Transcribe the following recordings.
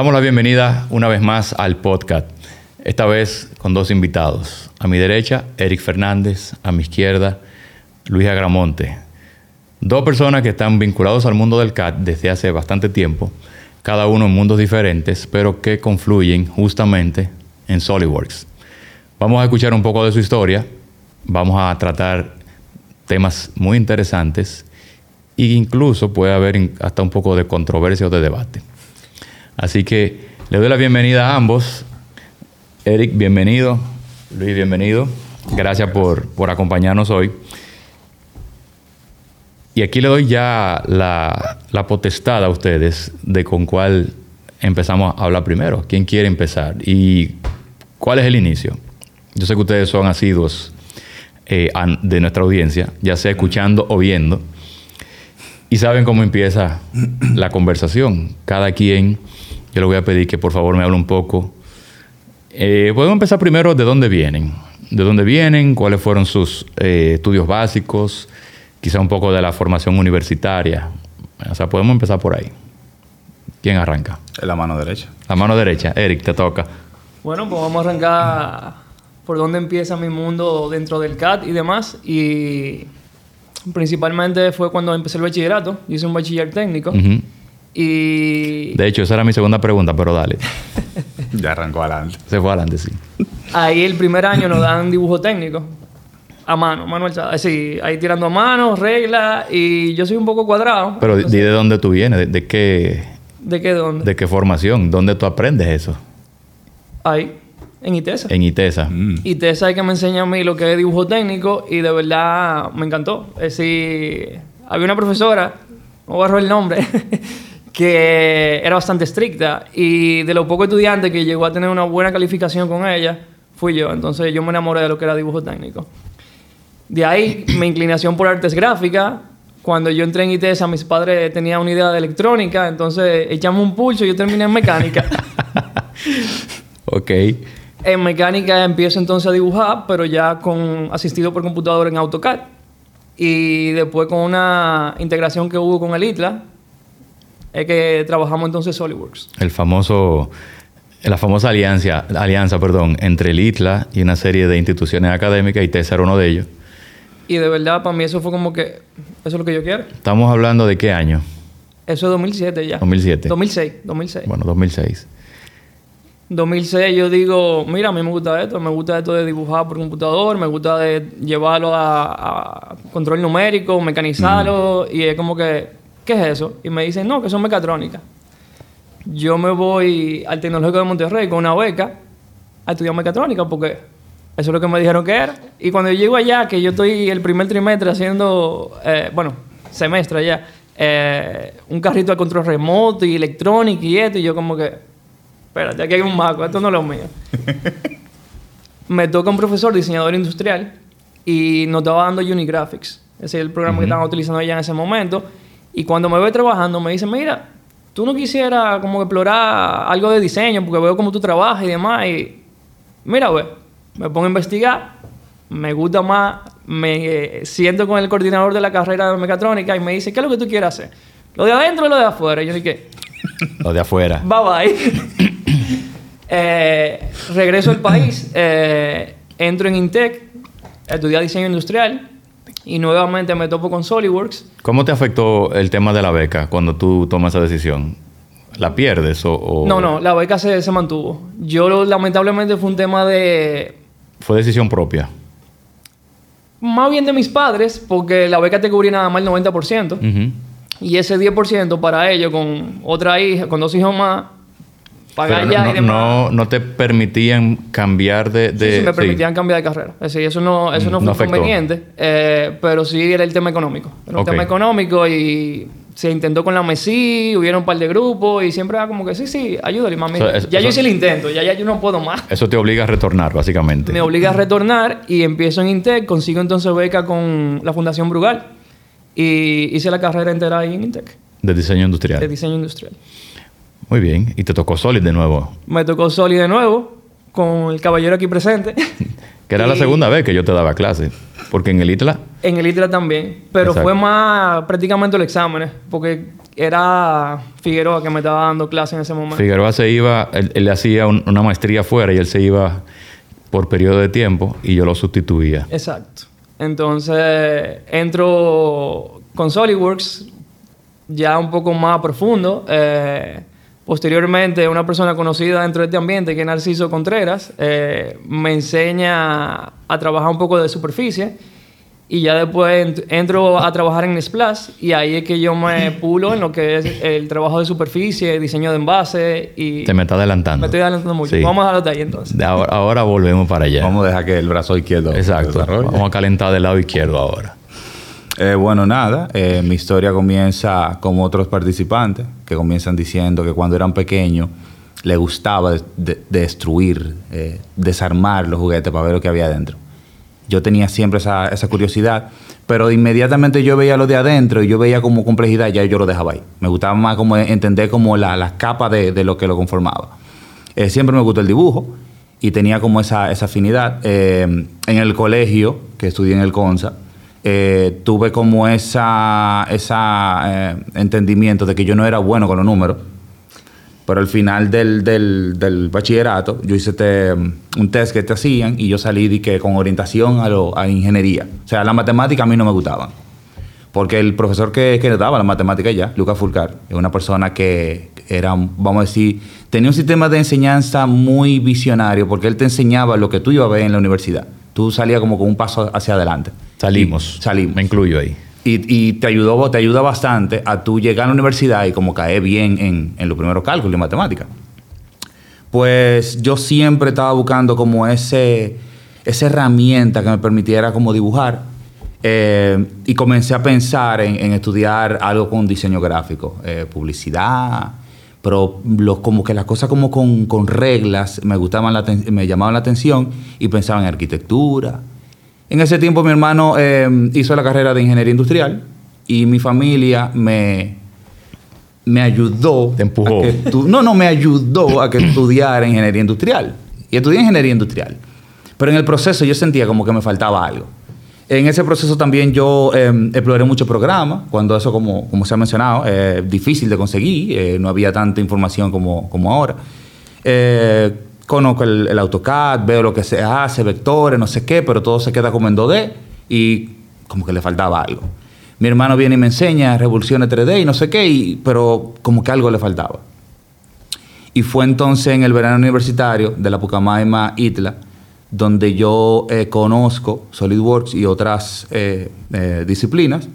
Damos la bienvenida una vez más al podcast. Esta vez con dos invitados. A mi derecha, Eric Fernández. A mi izquierda, Luis Agramonte. Dos personas que están vinculados al mundo del CAD desde hace bastante tiempo, cada uno en mundos diferentes, pero que confluyen justamente en SolidWorks. Vamos a escuchar un poco de su historia, vamos a tratar temas muy interesantes e incluso puede haber hasta un poco de controversia o de debate. Así que le doy la bienvenida a ambos. Eric, bienvenido. Luis, bienvenido. Gracias por, por acompañarnos hoy. Y aquí le doy ya la, la, potestad a ustedes de con cuál empezamos a hablar primero. ¿Quién quiere empezar? ¿Y cuál es el inicio? Yo sé que ustedes son asiduos eh, de nuestra audiencia, ya sea escuchando o viendo, y saben cómo empieza la conversación. Cada quien yo le voy a pedir que por favor me hable un poco. Eh, podemos empezar primero de dónde vienen. ¿De dónde vienen? ¿Cuáles fueron sus eh, estudios básicos? Quizá un poco de la formación universitaria. O sea, podemos empezar por ahí. ¿Quién arranca? La mano derecha. La mano derecha. Eric, te toca. Bueno, pues vamos a arrancar por dónde empieza mi mundo dentro del CAT y demás. Y principalmente fue cuando empecé el bachillerato. hice un bachiller técnico. Y... De hecho, esa era mi segunda pregunta, pero dale. ya arrancó adelante. Se fue adelante, sí. Ahí el primer año nos dan dibujo técnico. A mano, mano alzada. Sí, ahí tirando a mano, reglas. Y yo soy un poco cuadrado. Pero di de dónde tú vienes, de, qué... ¿De qué dónde? ¿De qué formación? ¿Dónde tú aprendes eso? Ahí, en ITESA. En ITESA. Mm. ITESA es que me enseña a mí lo que es dibujo técnico y de verdad me encantó. Es decir, había una profesora, no borro el nombre, que era bastante estricta y de los pocos estudiantes que llegó a tener una buena calificación con ella, fui yo. Entonces yo me enamoré de lo que era dibujo técnico. De ahí mi inclinación por artes gráficas. Cuando yo entré en ITESA, mis padres tenían una idea de electrónica, entonces echamos un pulso y yo terminé en mecánica. ok. En mecánica empiezo entonces a dibujar, pero ya con asistido por computador en AutoCAD. Y después con una integración que hubo con el ITLA, es que trabajamos entonces SolidWorks. El famoso, la famosa alianza, alianza perdón, entre el ITLA y una serie de instituciones académicas y TESA era uno de ellos. Y de verdad, para mí eso fue como que, eso es lo que yo quiero. Estamos hablando de qué año? Eso es 2007 ya. 2007. 2006, 2006. Bueno, 2006. 2006 yo digo, mira, a mí me gusta esto, me gusta esto de dibujar por computador, me gusta de llevarlo a, control numérico, mecanizarlo, y es como que ¿qué es eso? Y me dicen, no, que son mecatrónicas. Yo me voy al Tecnológico de Monterrey con una beca a estudiar mecatrónica porque eso es lo que me dijeron que era. Y cuando yo llego allá, que yo estoy el primer trimestre haciendo, eh, bueno, semestre ya, eh, un carrito de control remoto y electrónica y esto, y yo como que, espérate, aquí hay un maco, esto no es lo mío. me toca un profesor diseñador industrial y nos estaba dando Unigraphics. Ese es el programa que estaban utilizando allá en ese momento. Y cuando me ve trabajando, me dice, mira, tú no quisieras como explorar algo de diseño, porque veo cómo tú trabajas y demás. Y mira, güey, me pongo a investigar, me gusta más, me eh, siento con el coordinador de la carrera de mecatrónica y me dice, ¿qué es lo que tú quieres hacer? ¿Lo de adentro o lo de afuera? Y yo dije, lo de afuera. Bye bye. Eh, regreso al país, eh, entro en Intec, estudié diseño industrial y nuevamente me topo con SolidWorks. ¿Cómo te afectó el tema de la beca cuando tú tomas esa decisión? ¿La pierdes o...? No, no, la beca se, se mantuvo. Yo lamentablemente fue un tema de... ¿Fue decisión propia? Más bien de mis padres, porque la beca te cubría nada más el 90%. Y ese 10% para ellos, con otra hija, con dos hijos más, no, no, te permitían cambiar de... sí, sí, me permitían cambiar de carrera. Es decir, eso no, eso no, fue conveniente, eh, pero sí era el tema económico. Era un tema económico y se intentó con la MESI, hubieron un par de grupos y siempre era como que sí, sí, ayúdale, mami. ya yo hice el intento, ya, ya yo no puedo más. Eso te obliga a retornar, básicamente. Me obliga a retornar y empiezo en Intec, consigo entonces beca con la Fundación Brugal y hice la carrera entera ahí en Intec. De diseño industrial. De diseño industrial. Muy bien. ¿Y te tocó Solid de nuevo? Me tocó Solid de nuevo, con el caballero aquí presente. que era la segunda vez que yo te daba clase. Porque en el ITLA... En el ITLA también. Pero fue más prácticamente los exámenes. Porque era Figueroa que me estaba dando clase en ese momento. Figueroa se iba, él, él hacía un- una maestría afuera y él se iba por periodo de tiempo y yo lo sustituía. Exacto. Entonces entro con SolidWorks ya un poco más profundo. Eh, posteriormente, una persona conocida dentro de este ambiente, que es Narciso Contreras, eh, me enseña a trabajar un poco de superficie. Y ya después ent- entro a trabajar en Splash y ahí es que yo me pulo en lo que es el trabajo de superficie, diseño de envase y... Te me está adelantando. Me estoy adelantando mucho. Sí. Vamos a darlo ahí entonces. De ahora, ahora volvemos para allá. Vamos a dejar que el brazo izquierdo Exacto. Vamos a calentar del lado izquierdo ahora. Eh, bueno, nada, eh, mi historia comienza como otros participantes que comienzan diciendo que cuando eran pequeños les gustaba de- de- destruir, eh, desarmar los juguetes para ver lo que había adentro. Yo tenía siempre esa, curiosidad, pero inmediatamente yo veía lo de adentro y yo veía como complejidad, ya yo lo dejaba ahí. Me gustaba más como entender como la- las capas de, lo que lo conformaba. Siempre me gustó el dibujo y tenía como esa, esa afinidad. En el colegio, que estudié en el CONSA, eh, tuve como esa, esa eh, entendimiento de que yo no era bueno con los números. Pero al final del, del- del bachillerato, yo hice este, um, un test que te hacían y yo salí de que con orientación a, lo- a ingeniería. O sea, la matemática a mí no me gustaban. Porque el profesor que, que daba la matemática ya, Lucas Fulcar, es una persona que era, vamos a decir, tenía un sistema de enseñanza muy visionario porque él te enseñaba lo que tú ibas a ver en la universidad. Tú salías como con un paso hacia adelante. Salimos. Y salimos. Me incluyo ahí. Y, y te ayudó, te ayuda bastante a tú llegar a la universidad y como caer bien en, en los primeros cálculos y matemáticas. Pues yo siempre estaba buscando como ese, esa herramienta que me permitiera como dibujar. eh, y comencé a pensar en, en estudiar algo con diseño gráfico, eh, publicidad, pero lo- como que las cosas como con, con reglas me gustaban, la me llamaban la atención y pensaba en arquitectura, en ese tiempo mi hermano eh, hizo la carrera de ingeniería industrial y mi familia me, me ayudó. Te empujó. a que estu- no, no, me ayudó a que estudiara ingeniería industrial. Y estudié ingeniería industrial. Pero en el proceso yo sentía como que me faltaba algo. En ese proceso también yo eh, exploré muchos programas, cuando eso, como, se ha mencionado, es difícil de conseguir, eh, no había tanta información como, como ahora. Eh, conozco el, AutoCAD, veo lo que se hace, vectores, no sé qué, pero todo se queda como en 2D y como que le faltaba algo. Mi hermano viene y me enseña revoluciones 3D y no sé qué, pero como que algo le faltaba. Y fue entonces en el verano universitario de la Pucamaima Itla, donde yo eh, conozco SolidWorks y otras eh, eh, disciplinas.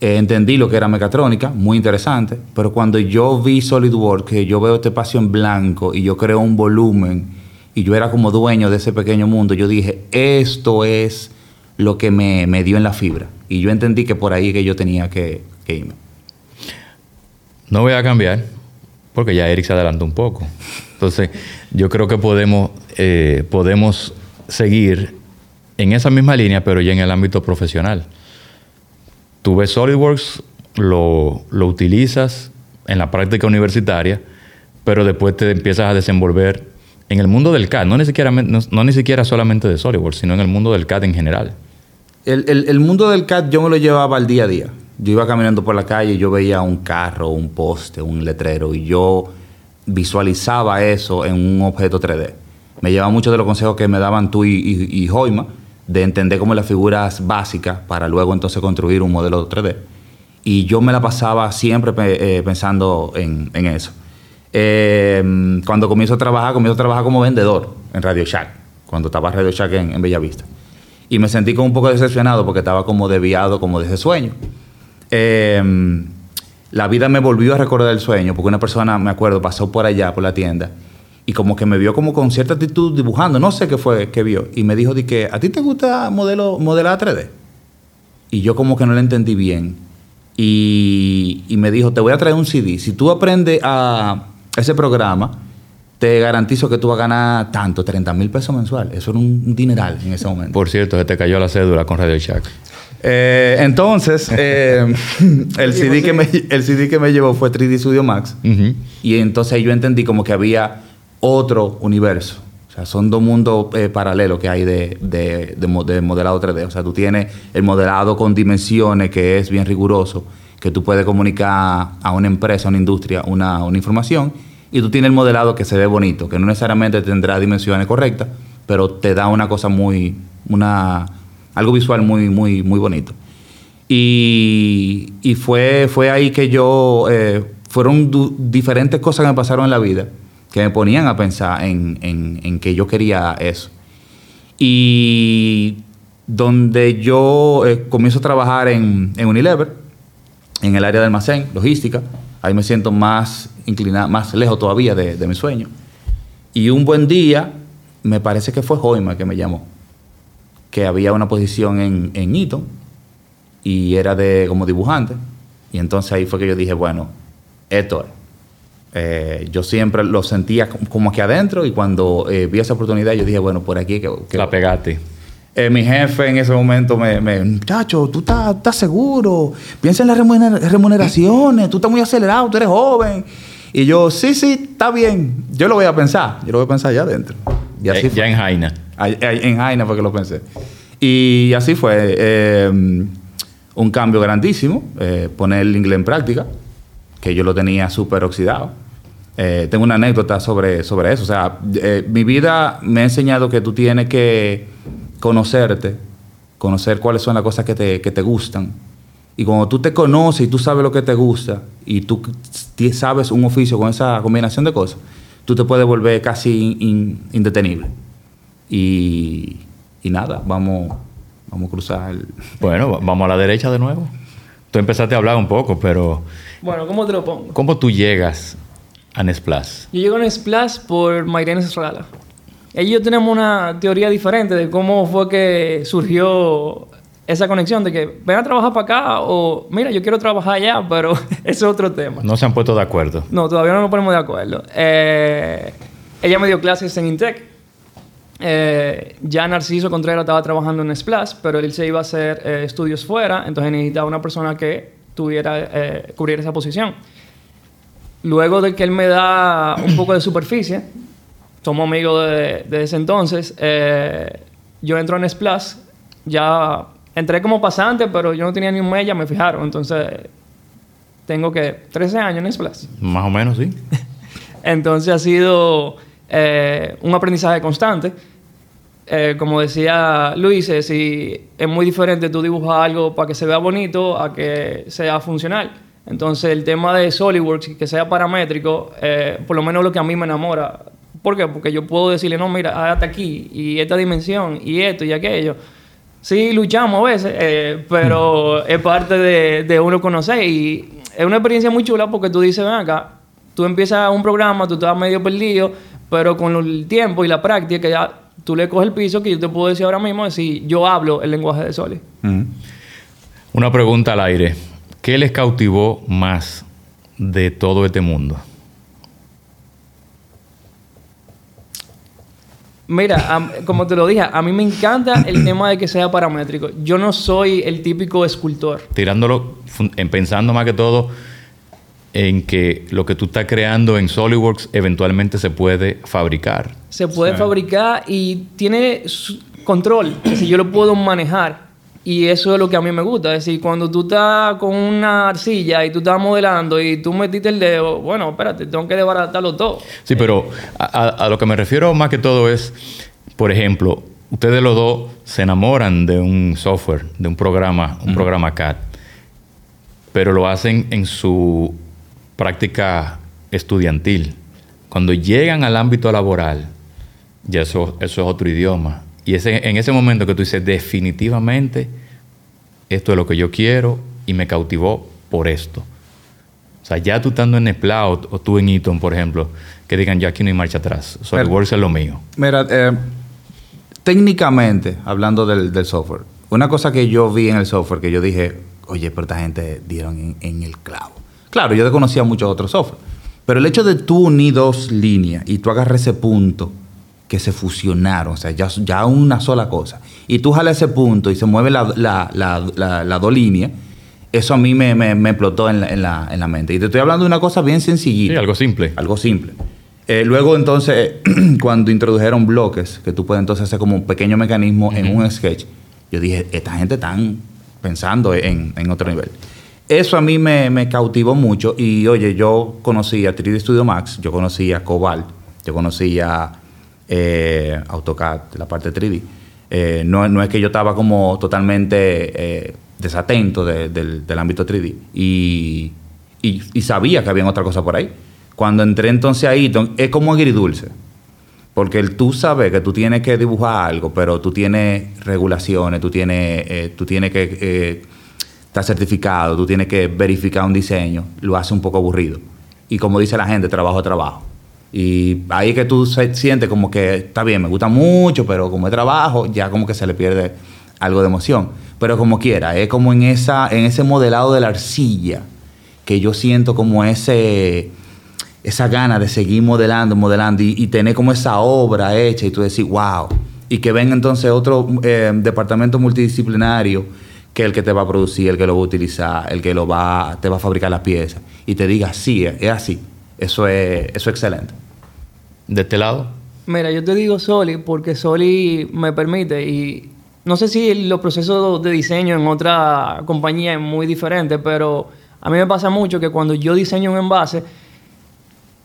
Entendí lo que era mecatrónica, muy interesante, pero cuando yo vi SolidWorks, que yo veo este espacio en blanco y yo creo un volumen y yo era como dueño de ese pequeño mundo, yo dije, esto es lo que me, me dio en la fibra. Y yo entendí que por ahí que yo tenía que, que irme. No voy a cambiar porque ya Eric se adelantó un poco. Entonces, yo creo que podemos, eh, podemos seguir en esa misma línea, pero ya en el ámbito profesional. Tú ves SolidWorks, lo, lo utilizas en la práctica universitaria, pero después te empiezas a desenvolver en el mundo del CAD, no ni siquiera, no, ni siquiera solamente de SolidWorks, sino en el mundo del CAD en general. El, el- el mundo del CAD yo me lo llevaba al día a día. Yo iba caminando por la calle yo veía un carro, un poste, un letrero y yo visualizaba eso en un objeto 3D. Me llevaba mucho de los consejos que me daban tú y, y, Joima de entender como las figuras básicas para luego entonces construir un modelo 3D. Y yo me la pasaba siempre eh, pensando en, eso. Eh, cuando comienzo a trabajar, comienzo a trabajar como vendedor en Radio Shack, cuando estaba Radio Shack en, en Bellavista. Y me sentí como un poco decepcionado porque estaba como desviado como de ese sueño. Eh, la vida me volvió a recordar el sueño porque una persona, me acuerdo, pasó por allá, por la tienda, y como que me vio como con cierta actitud dibujando, no sé qué fue que vio, y me dijo que, ¿a ti te gusta modelo, modelar 3D? Y yo como que no le entendí bien. Y, y me dijo, te voy a traer un CD. Si tú aprendes a ese programa, te garantizo que tú vas a ganar tanto, 30 mil pesos mensual. Eso era un dineral en ese momento. Por cierto, se te cayó la cédula con Radio Shack. Eh, entonces, eh, el, CD que me, el CD que me llevó fue 3D Studio Max. Y entonces yo entendí como que había otro universo. O sea, son dos mundos eh, paralelos que hay de, de- de de modelado 3D. O sea, tú tienes el modelado con dimensiones que es bien riguroso. que tú puedes comunicar a una empresa, a una industria, una, una información, y tú tienes el modelado que se ve bonito, que no necesariamente tendrá dimensiones correctas, pero te da una cosa muy, una, algo visual muy, muy, muy bonito. Y, y fue, fue ahí que yo, eh, fueron diferentes cosas que me pasaron en la vida que me ponían a pensar en, en- en que yo quería eso. Y donde yo eh, comienzo a trabajar en, en Unilever, en el área de almacén, logística, ahí me siento más inclinado, más lejos todavía de, de mi sueño. Y un buen día, me parece que fue Joima que me llamó, que había una posición en, en Eaton y era de como dibujante. Y entonces ahí fue que yo dije, bueno, esto es. Eh, yo siempre lo sentía como- aquí adentro y cuando eh, vi esa oportunidad yo dije, bueno, por aquí que... que- La pegaste. Eh, mi jefe en ese momento me, me muchacho, tú estás, estás seguro, piensa en las remuner- remuneraciones, tú estás muy acelerado, tú eres joven. Y yo, sí, sí, está bien, yo lo voy a pensar, yo lo voy a pensar allá adentro. Y así fue. ya en Jaina. En Jaina fue que lo pensé. Y así fue. eh, un cambio grandísimo. eh, poner el inglés en práctica, que yo lo tenía súper oxidado. Eh, tengo una anécdota sobre, sobre eso. O sea, mi vida me ha enseñado que tú tienes que conocerte, conocer cuáles son las cosas que te, que te gustan. Y cuando tú te conoces y tú sabes lo que te gusta y tú sabes un oficio con esa combinación de cosas, tú te puedes volver casi in- indetenible. Y, y nada, vamos, vamos a cruzar el... Bueno, va- vamos a la derecha de nuevo. Tú empezaste a hablar un poco, pero Bueno, ¿cómo te lo pongo? ¿cómo tú llegas a Nesplash? Yo llego en Splash por. Ella y yo tenemos una teoría diferente de cómo fue que surgió esa conexión de que ven a trabajar para acá o mira, yo quiero trabajar allá, pero ese es otro tema. No se han puesto de acuerdo. No, todavía no nos ponemos de acuerdo. Eh, ella me dio clases en Intec. Eh, ya Narciso Contreras estaba trabajando en Splash, pero él se iba a hacer eh, estudios fuera, entonces necesitaba una persona que tuviera, eh, cubriera esa posición. Luego de que él me da un poco de superficie, somos amigos de, de ese entonces, eh, yo entro en Splash, ya entré como pasante, pero yo no tenía ni un mes, ya me fijaron, entonces tengo que 13 años en Splash. Más o menos, sí. Entonces ha sido eh, un aprendizaje constante. Eh, como decía Luis, es, si es muy diferente tú dibujar algo para que se vea bonito a que sea funcional. Entonces el tema de SolidWorks, que sea paramétrico, eh, por lo menos lo que a mí me enamora. ¿Por qué? Porque yo puedo decirle, no, mira, hasta aquí, y esta dimensión, y esto y aquello. Sí, luchamos a veces, eh, pero es parte de, de uno conocer y es una experiencia muy chula porque tú dices, ven acá, tú empiezas un programa, tú estás medio perdido, pero con el tiempo y la práctica ya tú le coges el piso que yo te puedo decir ahora mismo, decir, yo hablo el lenguaje de Soli. Mm. Una pregunta al aire. ¿Qué les cautivó más de todo este mundo? Mira, como te lo dije, a mí me encanta el tema de que sea paramétrico. Yo no soy el típico escultor. Tirándolo, en pensando más que todo en que lo que tú estás creando en SolidWorks eventualmente se puede fabricar. Se puede Sí. fabricar y tiene control, si yo lo puedo manejar. Y eso es lo que a mí me gusta. Es decir, cuando tú estás con una arcilla y tú estás modelando y tú metiste el dedo, bueno, espérate, tengo que desbaratarlo todo. Sí, pero a, a- a lo que me refiero más que todo es, por ejemplo, ustedes los dos se enamoran de un software, de un programa, un programa CAD, pero lo hacen en su práctica estudiantil. Cuando llegan al ámbito laboral, ya eso, eso es otro idioma. Y ese, en ese momento que tú dices, definitivamente, esto es lo que yo quiero y me cautivó por esto. O sea, ya tú estando en Splat o, o tú en Eaton, por ejemplo, que digan, ya aquí no hay marcha atrás. SolidWorks es lo mío. Mira, eh, técnicamente, hablando del, del software, una cosa que yo vi en el software que yo dije, oye, pero esta gente dieron en, en el clavo. Claro, yo desconocía muchos otros software, pero el hecho de tú unir dos líneas y tú agarras ese punto que se fusionaron, o sea, ya, ya una sola cosa, y tú jalas ese punto y se mueve la, la, la, dos líneas, eso a mí me, me- me explotó en la, en, la, en la mente. Y te estoy hablando de una cosa bien sencillita. Sí, algo simple. Algo simple. Eh, luego entonces, cuando introdujeron bloques, que tú puedes entonces hacer como un pequeño mecanismo en un sketch, yo dije, esta gente están pensando en, en otro nivel. Eso a mí me, me cautivó mucho. Y oye, yo conocía 3D Studio Max, yo conocía Cobalt, yo conocía eh, AutoCAD, la parte 3D. Eh, no, no es que yo estaba como totalmente eh, desatento de- del, ámbito 3D. Y, y, y sabía que había otra cosa por ahí. Cuando entré entonces a Eaton, es como agridulce. Porque el tú sabes que tú tienes que dibujar algo, pero tú tienes regulaciones, tú tienes, eh, tú tienes que estar certificado, tú tienes que verificar un diseño, lo hace un poco aburrido. Y como dice la gente, trabajo es trabajo. Y ahí es que tú se- sientes como que está bien, me gusta mucho, pero como es trabajo, ya como que se le pierde algo de emoción. Pero como quiera, es como en, esa, en ese modelado de la arcilla, que yo siento como ese esa gana de seguir modelando, modelando y, y tener como esa obra hecha y tú decir, wow. Y que venga entonces otro eh, departamento multidisciplinario que el que te va a producir, el que lo va a utilizar, el que lo va, te va a fabricar las piezas y te diga, sí, es así. Eso es, eso es excelente. De este lado, Mira, yo te digo Soli porque Soli me permite y no sé si los procesos de diseño en otra compañía es muy diferente, pero a mí me pasa mucho que cuando yo diseño un envase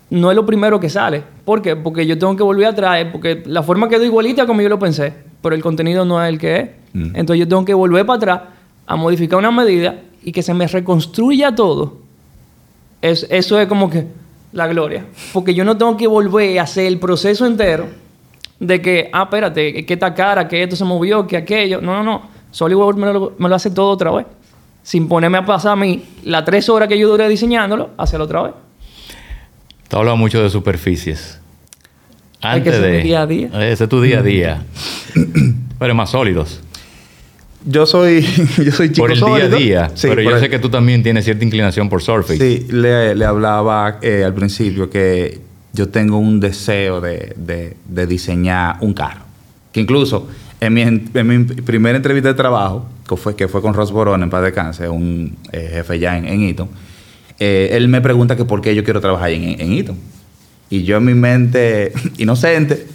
no es lo primero que sale. ¿Por qué? Porque yo tengo que volver atrás, porque la forma quedó igualita como yo lo pensé, pero el contenido no es el que es. Mm. Entonces yo tengo que volver para atrás a modificar una medida y que se me reconstruya todo. Es- eso es como que la gloria. Porque yo no tengo que volver a hacer el proceso entero de que, ah, espérate, que esta cara, que esto se movió, que aquello. No, no, no. SolidWorks me lo, me lo hace todo otra vez. Sin ponerme a pasar a mí las tres horas que yo duré diseñándolo, hacerlo otra vez. tú hablas mucho de superficies. Hay que Antes de... día a día. Ese es tu día a día. Pero más sólidos. Yo soy, yo soy chico por el día a día. Sí, pero yo el- sé que tú también tienes cierta inclinación por Surface. Sí, le, le hablaba eh, al principio que yo tengo un deseo de, de- de diseñar un carro. Que incluso en mi, en mi primera entrevista de trabajo, que fue, que fue con Ross Borón en paz de cáncer, un eh, jefe ya en, en Eaton, eh, él me pregunta que por qué yo quiero trabajar en, en Eaton. Y yo en mi mente inocente,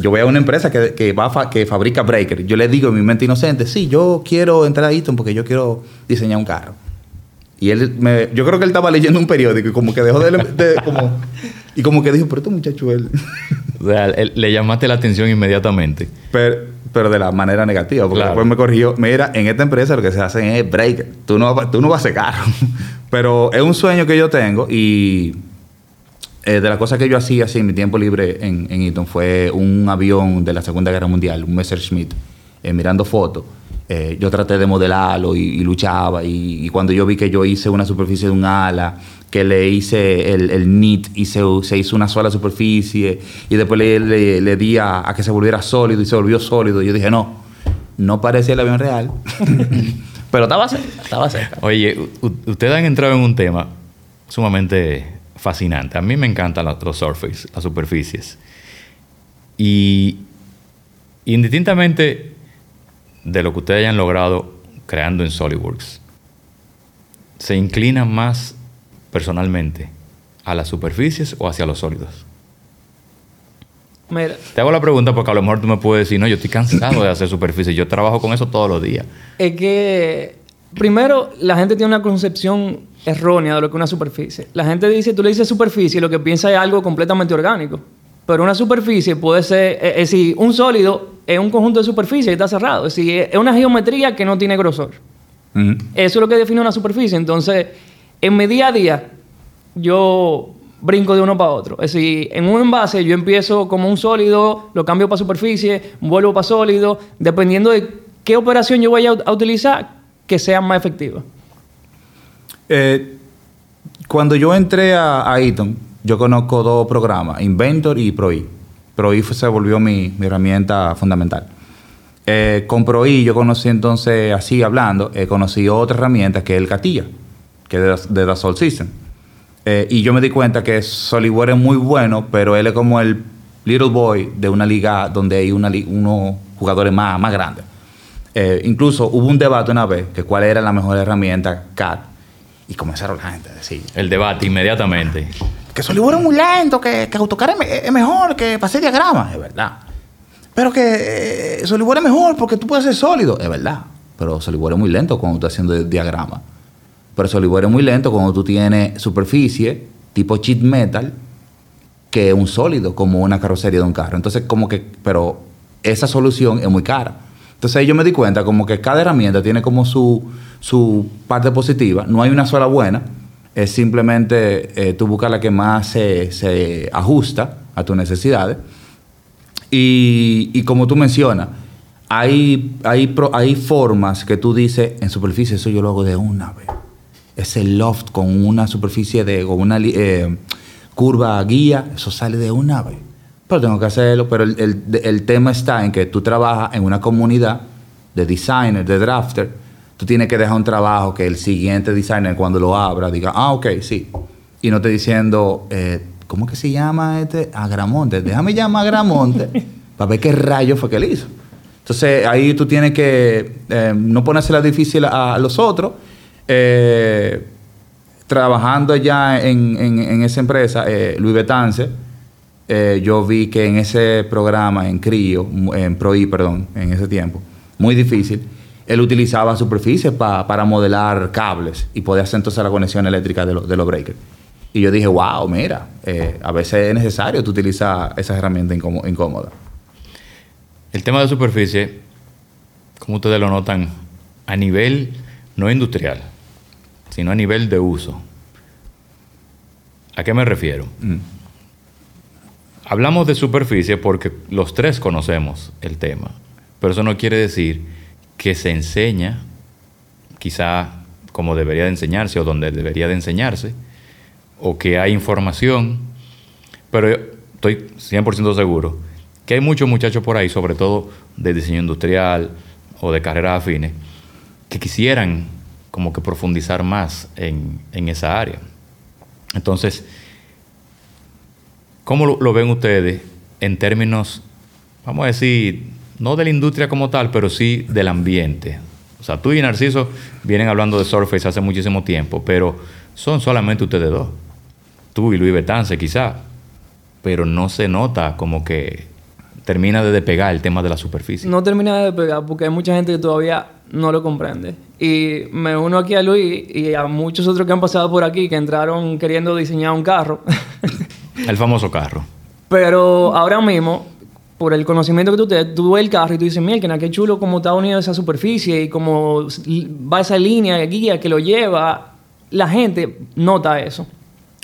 yo voy a una empresa que, que, va fa- que fabrica breaker. Yo le digo en mi mente inocente, sí, yo quiero entrar a Eaton porque yo quiero diseñar un carro. Y él, me, yo creo que él estaba leyendo un periódico y como que dejó de, de- como, y como que dijo, pero este muchacho él. O sea, él- le llamaste la atención inmediatamente. Pero, pero de la manera negativa, porque Claro. después me corrigió, mira, en esta empresa lo que se hace es breaker. Tú no, tú no vas a hacer carro. pero es un sueño que yo tengo y eh, de las cosas que yo hacía así en mi tiempo libre en, en Eaton fue un avión de la Segunda Guerra Mundial, un Messerschmitt, eh, mirando fotos. Eh, yo traté de modelarlo y, luchaba. Y, cuando yo vi que yo hice una superficie de un ala, que le hice el, el knit y se, se hizo una sola superficie, y después le, le- di a, que se volviera sólido y se volvió sólido, yo dije, no, no parecía el avión real. Pero estaba cerca, estaba cerca. Oye, ustedes han entrado en un tema sumamente fascinante. A mí me encantan los, los surface, las superficies. Y indistintamente de lo que ustedes hayan logrado creando en SolidWorks, ¿se inclinan más personalmente a las superficies o hacia los sólidos? Mira, Te hago la pregunta porque a lo mejor tú me puedes decir, no, yo estoy cansado de hacer superficies, yo trabajo con eso todos los días. es que primero la gente tiene una concepción errónea de lo que es una superficie. La gente dice, tú le dices superficie y lo que piensa es algo completamente orgánico. Pero una superficie puede ser, es es decir, un sólido es un conjunto de superficie y está cerrado. Es decir, es una geometría que no tiene grosor. Eso es lo que define una superficie. Entonces, en mi día a día, yo brinco de uno para otro. Es decir, en un envase yo empiezo como un sólido, lo cambio para superficie, vuelvo para sólido, dependiendo de qué operación yo vaya a utilizar, que sea más efectiva. Eh, cuando yo entré a, a Eaton, yo conozco dos programas, Inventor y ProE. ProE fue- se volvió mi, mi herramienta fundamental. Eh, con ProE yo conocí entonces, así hablando, eh, conocí otra herramienta que es el Catilla, que es de, de Dassault System. Eh, y yo me di cuenta que SolidWorks es muy bueno, pero él es como el little boy de una liga donde hay unos jugadores más, más grandes. Eh, incluso hubo un debate una vez que cuál era la mejor herramienta CAD. Y comenzaron la gente a decir El debate inmediatamente. que SolidWorks es muy lento, que, que AutoCAD es, es mejor, que para hacer diagramas. Es verdad. Pero que eh, es mejor porque tú puedes ser sólido. Es verdad. Pero SolidWorks es muy lento cuando estás haciendo diagramas. Pero Solibor es muy lento cuando tú tienes superficie tipo sheet metal que es un sólido, como una carrocería de un carro. Entonces, como que, pero esa solución es muy cara. Entonces yo me di cuenta como que cada herramienta tiene como su, su parte positiva. No hay una sola buena. Es simplemente eh, tú buscas la que más se, se ajusta a tus necesidades. Y, y como tú mencionas, hay, hay, pro- hay formas que tú dices, en superficie eso yo lo hago de una vez. Ese loft con una superficie de, con una eh, curva guía, eso sale de una vez. Pero tengo que hacerlo, pero el, el- el tema está en que tú trabajas en una comunidad de designers, de drafter, tú tienes que dejar un trabajo que el siguiente designer cuando lo abra diga, ah, ok, sí. Y no esté diciendo, eh, ¿cómo que se llama este? Agramonte. Déjame llamar a Agramonte para ver qué rayo fue que él hizo. Entonces ahí tú tienes que eh, no ponérsela difícil a, a los otros. Eh, trabajando ya en, en- en esa empresa, eh, Luis Betance, eh, yo vi que en ese programa, en CRIO, en PROI, perdón, en ese tiempo, muy difícil, él utilizaba superficies pa- para modelar cables y podía hacer entonces la conexión eléctrica de, los- de los breakers. Y yo dije, wow, mira, eh, a veces es necesario tú utilizar esas herramientas incómo- incómodas. El tema de superficie, como ustedes lo notan, a nivel no industrial, sino a nivel de uso. ¿A qué me refiero? Mm. Hablamos de superficie porque los tres conocemos el tema, pero eso no quiere decir que se enseña quizá como debería de enseñarse o donde debería de enseñarse, o que hay información, pero estoy 100% seguro que hay muchos muchachos por ahí, sobre todo de diseño industrial o de carreras afines, que quisieran como que profundizar más en, en esa área. Entonces, ¿Cómo lo, ven ustedes en términos, vamos a decir, no de la industria como tal, pero sí del ambiente? O sea, tú y Narciso vienen hablando de Surface hace muchísimo tiempo, pero son solamente ustedes dos. Tú y Luis Betance quizá, pero no se nota como que termina de despegar el tema de la superficie. No termina de pegar porque hay mucha gente que todavía no lo comprende. Y me uno aquí a Luis y a muchos otros que han pasado por aquí que entraron queriendo diseñar un carro. El famoso carro. Pero ahora mismo, por el conocimiento que tú tienes, tú ves el carro y tú dices, mira, qué chulo como está unido esa superficie y como va esa línea guía que lo lleva. La gente nota eso.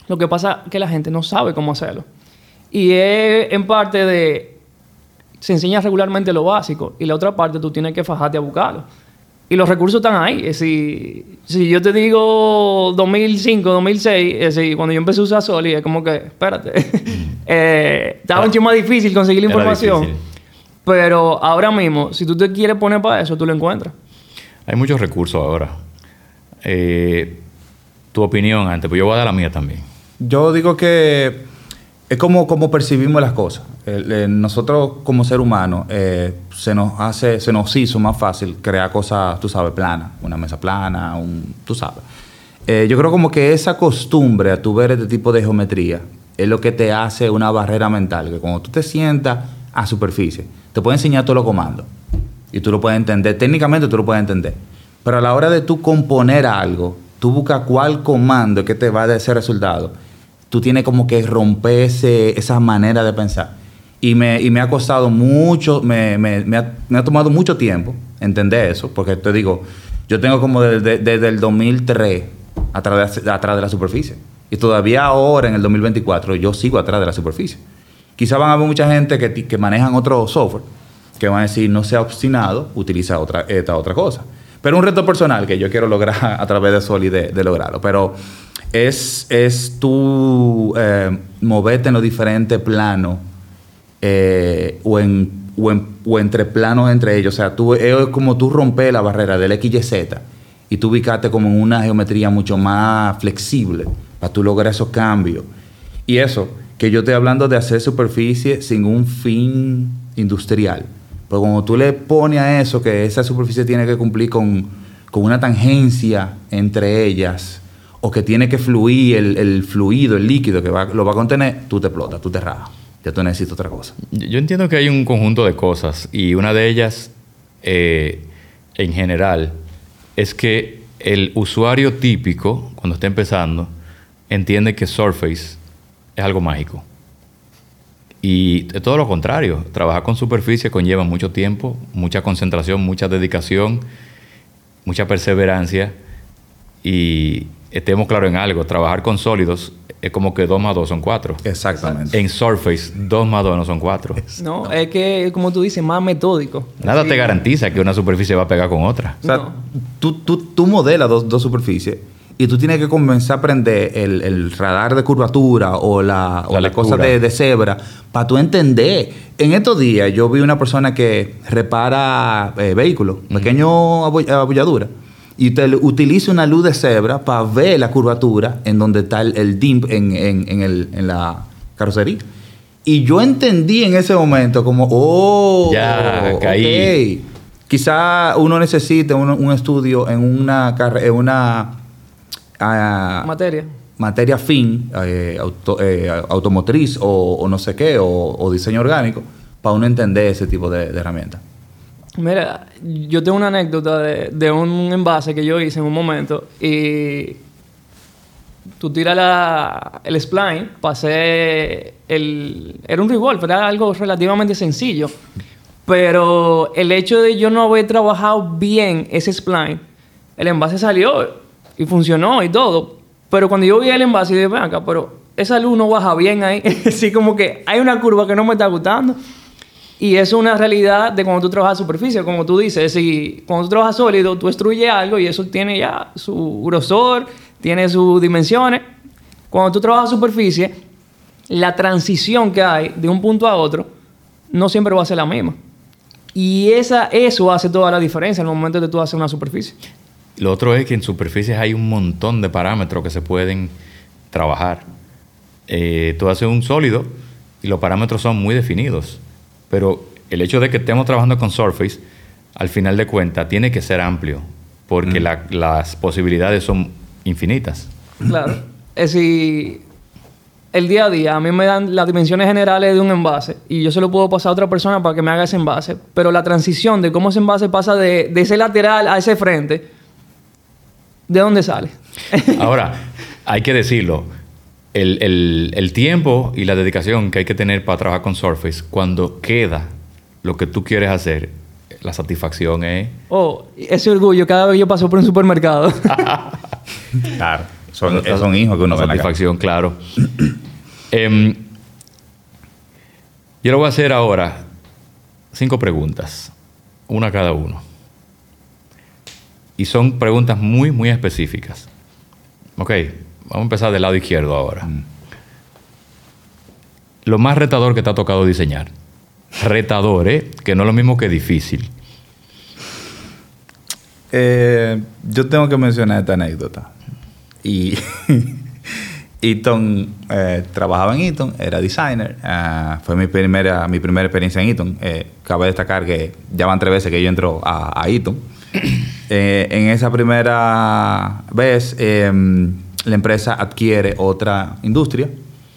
Lo que pasa es que la gente no sabe cómo hacerlo. Y es en parte de... Se enseña regularmente lo básico y la otra parte tú tienes que fajarte a buscarlo. Y los recursos están ahí. Es decir, si yo te digo 2005, 2006, es decir, cuando yo empecé a usar Soli, es como que, espérate, eh, estaba un chingo más difícil conseguir la información. difícil. Pero ahora mismo, si tú te quieres poner para eso, tú lo encuentras. Hay muchos recursos ahora. Eh, tu opinión antes, pues yo voy a dar la mía también. Yo digo que es como, como percibimos las cosas. El- nosotros como ser humano eh, se nos hace, se nos hizo más fácil crear cosas, tú sabes, planas, una mesa plana, un, tú sabes. Eh, yo creo como que esa costumbre a tu ver este tipo de geometría es lo que te hace una barrera mental, que cuando tú te sientas a superficie, te puede enseñar todos los comandos y tú lo puedes entender, técnicamente tú lo puedes entender, pero a la hora de tú componer algo, tú buscas cuál comando es que te va a dar ese resultado, tú tienes como que romper ese- esa manera de pensar. Y me, y me ha costado mucho, me, me- ha, tomado mucho tiempo entender eso, porque te digo, yo tengo como desde, desde el 2003 atrás de, atrás de la superficie. Y todavía ahora, en el 2024, yo sigo atrás de la superficie. Quizá van a haber mucha gente que, que manejan otro software que van a decir, no sea obstinado, utiliza otra, esta otra cosa. Pero un reto personal que yo quiero lograr a través de Soli de, de lograrlo. Pero es, es tú eh, moverte en los diferentes planos eh, o, en, o, en- o entre planos entre ellos. O sea, tú, es como tú romper la barrera del X, Y, tú ubicarte como en una geometría mucho más flexible para tú lograr esos cambios. Y eso, que yo estoy hablando de hacer superficie sin un fin industrial. Pero cuando tú le pones a eso que esa superficie tiene que cumplir con, con una tangencia entre ellas, o que tiene que fluir el, el fluido, el líquido que va- lo va a contener, tú te explotas, tú te rajas. Ya tú necesitas otra cosa. Yo entiendo que hay un conjunto de cosas y una de ellas, eh, en general, es que el usuario típico, cuando está empezando, entiende que Surface es algo mágico. Y es todo lo contrario. Trabajar con superficie conlleva mucho tiempo, mucha concentración, mucha dedicación, mucha perseverancia. Y estemos claros en algo, trabajar con sólidos es como que 2 más 2 son 4. Exactamente. En Surface, 2 más 2 no son 4. No, es que, como tú dices, más metódico. Nada Sí. te garantiza que una superficie va a pegar con otra. O sea, No. tú, tú, tú modelas dos, dos superficies y tú tienes que comenzar a aprender el, el radar de curvatura o la, o La cosa de, de cebra para tú entender. En estos días yo vi una persona que repara eh, vehículos, pequeño abo- abolladura, y te utiliza una luz de cebra para ver la curvatura en donde está el, el dimp en, en- en el- en la carrocería. Y yo entendí en ese momento como, oh, Ya, caí. ok. Quizá uno necesite un, un estudio en una, carre- en una ah, Materia. materia fin, eh, auto- eh, automotriz o, o no sé qué, o, o diseño orgánico, para uno entender ese tipo de, de herramientas. Mira, yo tengo una anécdota de, un envase que yo hice en un momento y tú tiras la, el spline, pasé el... Era un revolver, era algo relativamente sencillo. Pero el hecho de yo no haber trabajado bien ese spline, el envase salió y funcionó y todo. Pero cuando yo vi el envase, dije, ven acá, pero esa luz no baja bien ahí. Así como que hay una curva que no me está gustando. Y es una realidad de cuando tú trabajas superficie, como tú dices. Si cuando tú trabajas sólido, tú destruyes algo y eso tiene ya su grosor, tiene sus dimensiones. Cuando tú trabajas superficie, la transición que hay de un punto a otro no siempre va a ser la misma. Y esa, eso hace toda la diferencia en el momento de tú hacer una superficie. Lo otro es que en superficies hay un montón de parámetros que se pueden trabajar. Eh, tú haces un sólido y los parámetros son muy definidos. Pero el hecho de que estemos trabajando con Surface, al final de cuentas, tiene que ser amplio. Porque la- las posibilidades son infinitas. Claro. Es decir, el día a día a mí me dan las dimensiones generales de un envase y yo se lo puedo pasar a otra persona para que me haga ese envase. Pero la transición de cómo ese envase pasa de, de ese lateral a ese frente, ¿de dónde sale? Ahora, hay que decirlo. El, el- el tiempo y la dedicación que hay que tener para trabajar con Surface, cuando queda lo que tú quieres hacer, la satisfacción es... Oh, ese orgullo cada vez que yo paso por un supermercado. Claro. Son, son hijos que uno la satisfacción, claro. Em, yo le voy a hacer ahora cinco preguntas, una cada uno. Y son preguntas muy, muy específicas. Ok, vamos a empezar del lado izquierdo ahora. Lo más retador que te ha tocado diseñar. Retador, ¿eh? Que no es lo mismo que difícil. Eh, yo tengo que mencionar esta anécdota. Y Eaton, eh, trabajaba en Eaton, era designer. ah, fue mi primera, mi primera experiencia en Eaton. Eh, cabe destacar que ya van tres veces que yo entro a, a Eaton. En esa primera vez, eh, la empresa adquiere otra industria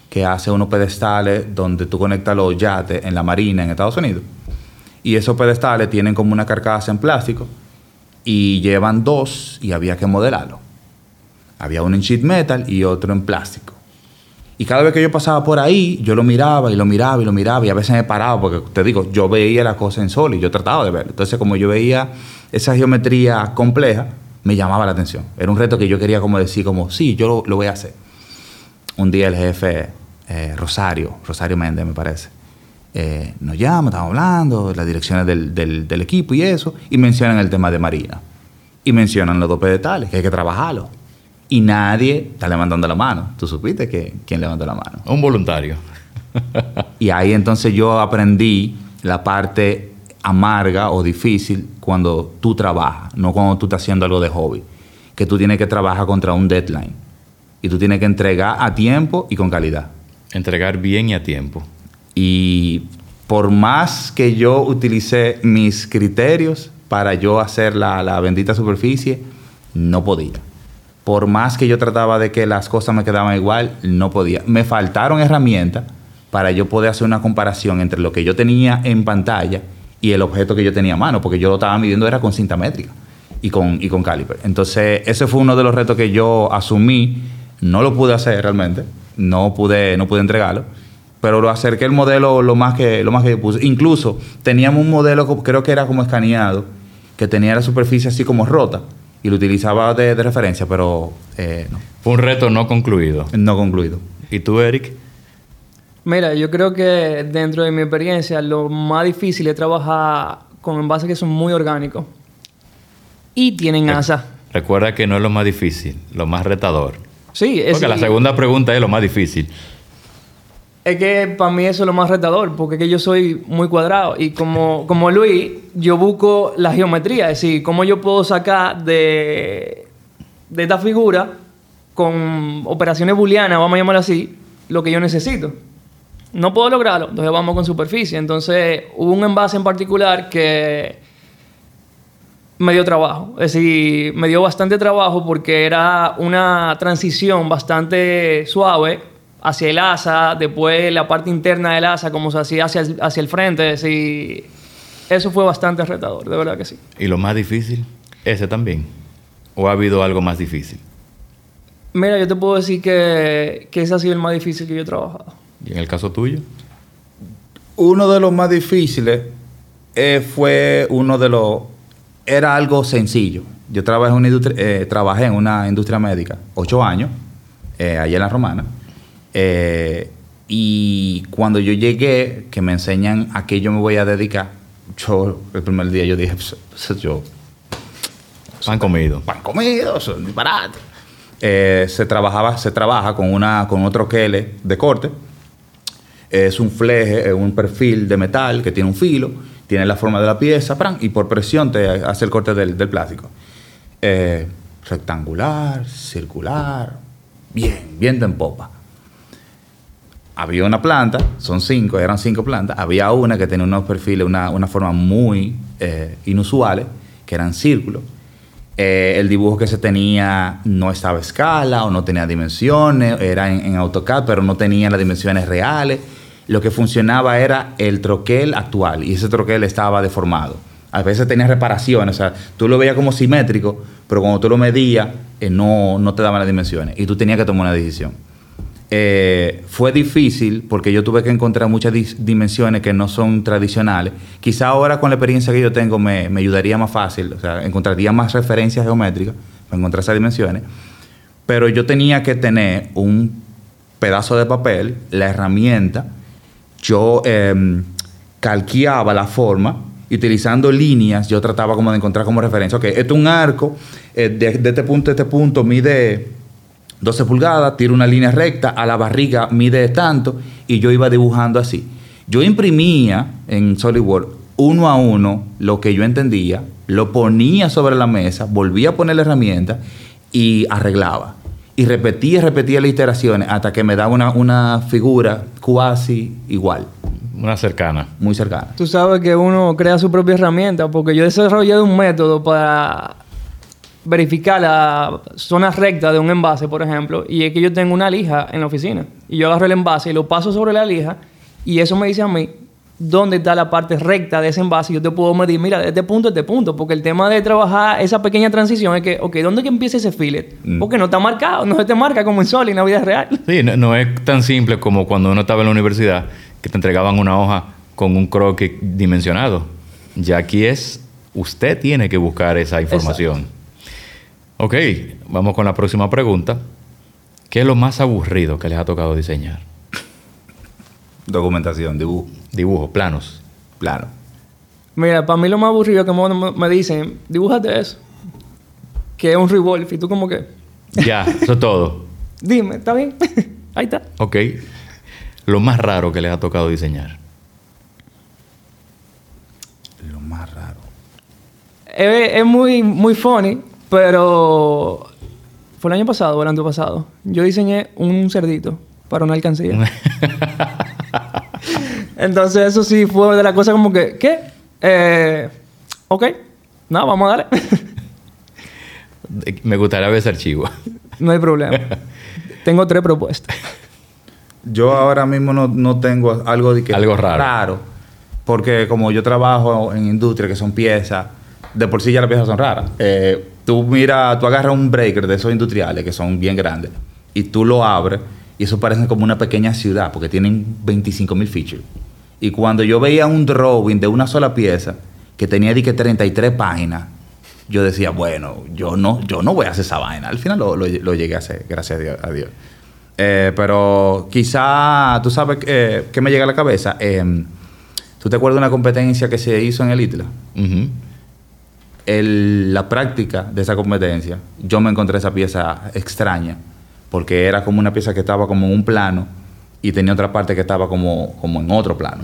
que hace unos pedestales donde tú conectas los yates en la marina en Estados Unidos. Y esos pedestales tienen como una carcasa en plástico y llevan dos y había que modelarlo. Había uno en sheet metal y otro en plástico. Y cada vez que yo pasaba por ahí, yo lo miraba y lo miraba y lo miraba y a veces me paraba porque te digo, yo veía la cosa en sol y yo trataba de verlo. Entonces, como yo veía esa geometría compleja, me llamaba la atención. Era un reto que yo quería como decir, como, sí, yo lo, lo voy a hacer. Un día el jefe, eh, Rosario, Rosario Méndez me parece, eh, nos llama, estamos hablando, las direcciones del, del- del equipo y eso, y mencionan el tema de Marina. Y mencionan los dos pedestales, que hay que trabajarlo. Y nadie está levantando la mano. ¿Tú supiste que, quién levantó la mano? Un voluntario. Y ahí entonces yo aprendí la parte amarga o difícil cuando tú trabajas, no cuando tú estás haciendo algo de hobby. Que tú tienes que trabajar contra un deadline. Y tú tienes que entregar a tiempo y con calidad. Entregar bien y a tiempo. Y por más que yo utilicé mis criterios para yo hacer la, la bendita superficie, no podía. Por más que yo trataba de que las cosas me quedaban igual, no podía. Me faltaron herramientas para yo poder hacer una comparación entre lo que yo tenía en pantalla y el objeto que yo tenía a mano, porque yo lo estaba midiendo era con cinta métrica. y con, y con caliper. Entonces, ese fue uno de los retos que yo asumí. No lo pude hacer realmente, no pude, no pude entregarlo, pero lo acerqué el modelo lo más que, lo más que yo puse. Incluso teníamos un modelo, creo que era como escaneado, que tenía la superficie así como rota y lo utilizaba de, de referencia, pero eh, no, Fue un reto no concluido. no concluido. ¿Y tú, Eric? Mira, yo creo que dentro de mi experiencia lo más difícil es trabajar con envases que son muy orgánicos y tienen asa. Recuerda que no es lo más difícil, lo más retador. Sí, es, Porque la segunda pregunta es lo más difícil. es que para mí eso es lo más retador, porque es que yo soy muy cuadrado y como, como Luis, yo busco la geometría, es decir, cómo yo puedo sacar de, de esta figura con operaciones booleanas, vamos a llamarlo así, lo que yo necesito. No puedo lograrlo, entonces vamos con superficie. Entonces hubo un envase en particular que me dio trabajo. Es decir, me dio bastante trabajo porque era una transición bastante suave hacia el asa, después la parte interna del asa, como se hacía hacia el, hacia el frente. Es decir, eso fue bastante retador, de verdad que sí. ¿Y lo más difícil? Ese también. ¿O ha habido algo más difícil? Mira, yo te puedo decir que, que ese ha sido el más difícil que yo he trabajado. ¿Y en el caso tuyo? Uno de los más difíciles eh, fue uno de los... Era algo sencillo. Yo trabajé en una industria, eh, trabajé en una industria médica ocho años, eh, allá en La Romana. Y cuando yo llegué, que me enseñan a qué yo me voy a dedicar, yo el primer día yo dije, pues, pues, yo Pan comido. pan comido, eso es un disparate. Eh, se trabajaba, se trabaja con una, con otro quele de corte. Es un fleje, es un perfil de metal que tiene un filo, tiene la forma de la pieza, y por presión te hace el corte del, del plástico. Eh, rectangular, circular, bien, bien en popa. Había una planta, son cinco, eran cinco plantas. Había una que tenía unos perfiles, una, una forma muy eh, inusuales, que eran círculos. Eh, el dibujo que se tenía no estaba a escala o no tenía dimensiones, era en, en AutoCAD, pero no tenía las dimensiones reales. Lo que funcionaba era el troquel actual y ese troquel estaba deformado. A veces tenía reparaciones, o sea, tú lo veías como simétrico, pero cuando tú lo medías, eh, no, no te daban las dimensiones y tú tenías que tomar una decisión. Eh, fue difícil porque yo tuve que encontrar muchas dimensiones que no son tradicionales. Quizá ahora con la experiencia que yo tengo me, me ayudaría más fácil, o sea, encontraría más referencias geométricas para encontrar esas dimensiones. Pero yo tenía que tener un pedazo de papel, la herramienta, yo eh, calqueaba la forma utilizando líneas yo trataba como de encontrar como referencia. Ok, esto es un arco, eh, de, de este punto a este punto mide 12 pulgadas, tiro una línea recta, a la barriga mide tanto y yo iba dibujando así. Yo imprimía en SolidWorks uno a uno lo que yo entendía, lo ponía sobre la mesa, volvía a poner la herramienta y arreglaba. Y repetía y repetía las iteraciones hasta que me daba una, una figura cuasi igual, Una cercana. muy cercana. Tú sabes que uno crea su propia herramienta, porque yo he desarrollado un método para verificar la zona recta de un envase, por ejemplo, y es que yo tengo una lija en la oficina, y yo agarro el envase y lo paso sobre la lija, y eso me dice a mí dónde está la parte recta de ese envase, yo te puedo medir, mira, de este punto a este punto, porque el tema de trabajar esa pequeña transición es que, ok, ¿dónde que empieza ese fillet? Mm. Porque no está marcado, no se te marca como en Sol y en la vida real. Sí, no, no es tan simple como cuando uno estaba en la universidad que te entregaban una hoja con un croquis dimensionado. Ya aquí es, usted tiene que buscar esa información. Ok, vamos con la próxima pregunta. ¿Qué es lo más aburrido que les ha tocado diseñar? Documentación, dibujo, Dibujos, planos. plano. Mira, para mí lo más aburrido que me, me dicen, dibújate eso, que es un revolve, y tú como que, Ya, eso es todo. dime, ¿está bien? Ahí está. Ok. Lo más raro que les ha tocado diseñar. Lo más raro. Es, es muy, muy funny, pero fue el año pasado o el antepasado. Yo diseñé un cerdito para una alcancía. Entonces eso sí fue de la cosa como que, ¿qué? Eh, ok, no, vamos a darle. Me gustaría ver ese archivo. no hay problema. Tengo tres propuestas. Yo ahora mismo no, no tengo algo de que Algo raro. Porque como yo trabajo en industria, que son piezas de por sí ya las piezas son raras. Eh, tú mira, tú agarras un breaker de esos industriales que son bien grandes y tú lo abres y eso parece como una pequeña ciudad porque tienen 25 mil features. Y cuando yo veía un drawing de una sola pieza que tenía de que 33 páginas, yo decía, bueno, yo no, yo no voy a hacer esa vaina. Al final lo, lo- lo llegué a hacer, gracias a Dios. a Dios. Eh, pero quizá, tú sabes eh, qué me llega a la cabeza. Eh, ¿Tú te acuerdas de una competencia que se hizo en el ITLA? El- la práctica de esa competencia, yo me encontré esa pieza extraña, porque era como una pieza que estaba como en un plano y tenía otra parte que estaba como, como en otro plano.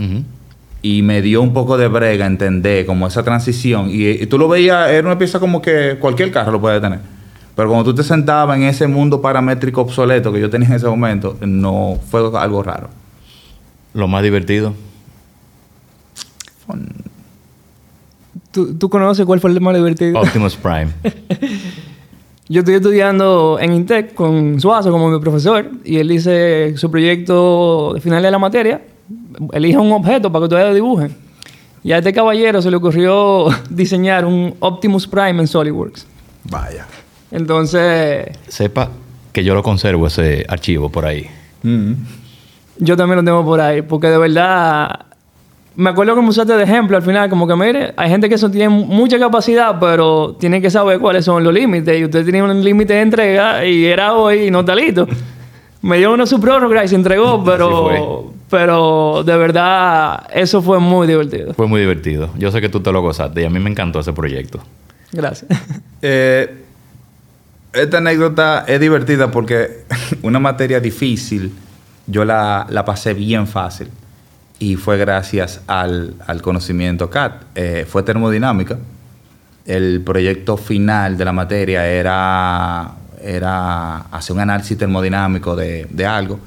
Y me dio un poco de brega entender como esa transición. Y, y tú lo veías, era una pieza como que cualquier carro lo puede tener. Pero cuando tú te sentabas en ese mundo paramétrico obsoleto que yo tenía en ese momento, no fue algo raro. Lo más divertido. ¿Tú, tú conoces cuál fue el más divertido? Optimus Prime. Yo estoy estudiando en Intec con Suazo como mi profesor y él dice su proyecto de final de la materia, elija un objeto para que ustedes lo dibujen. Y a este caballero se le ocurrió diseñar un Optimus Prime en SolidWorks. Vaya. Entonces, Sepa que yo lo conservo ese archivo por ahí. Mm. yo también lo tengo por ahí, porque de verdad, me acuerdo que me usaste de ejemplo al final, como que mire, hay gente que eso tiene mucha capacidad, pero tiene que saber cuáles son los límites. Y usted tenía un límite de entrega y era hoy y no está listo. Me dio uno su prórroga y se entregó, pero, pero de verdad, eso fue muy divertido. Fue muy divertido. Yo sé que tú te lo gozaste y a mí me encantó ese proyecto. Gracias. Eh, esta anécdota es divertida porque una materia difícil yo la, la pasé bien fácil y fue gracias al, al conocimiento CAT. Eh, fue termodinámica. El proyecto final de la materia era, era hacer un análisis termodinámico de, de algo.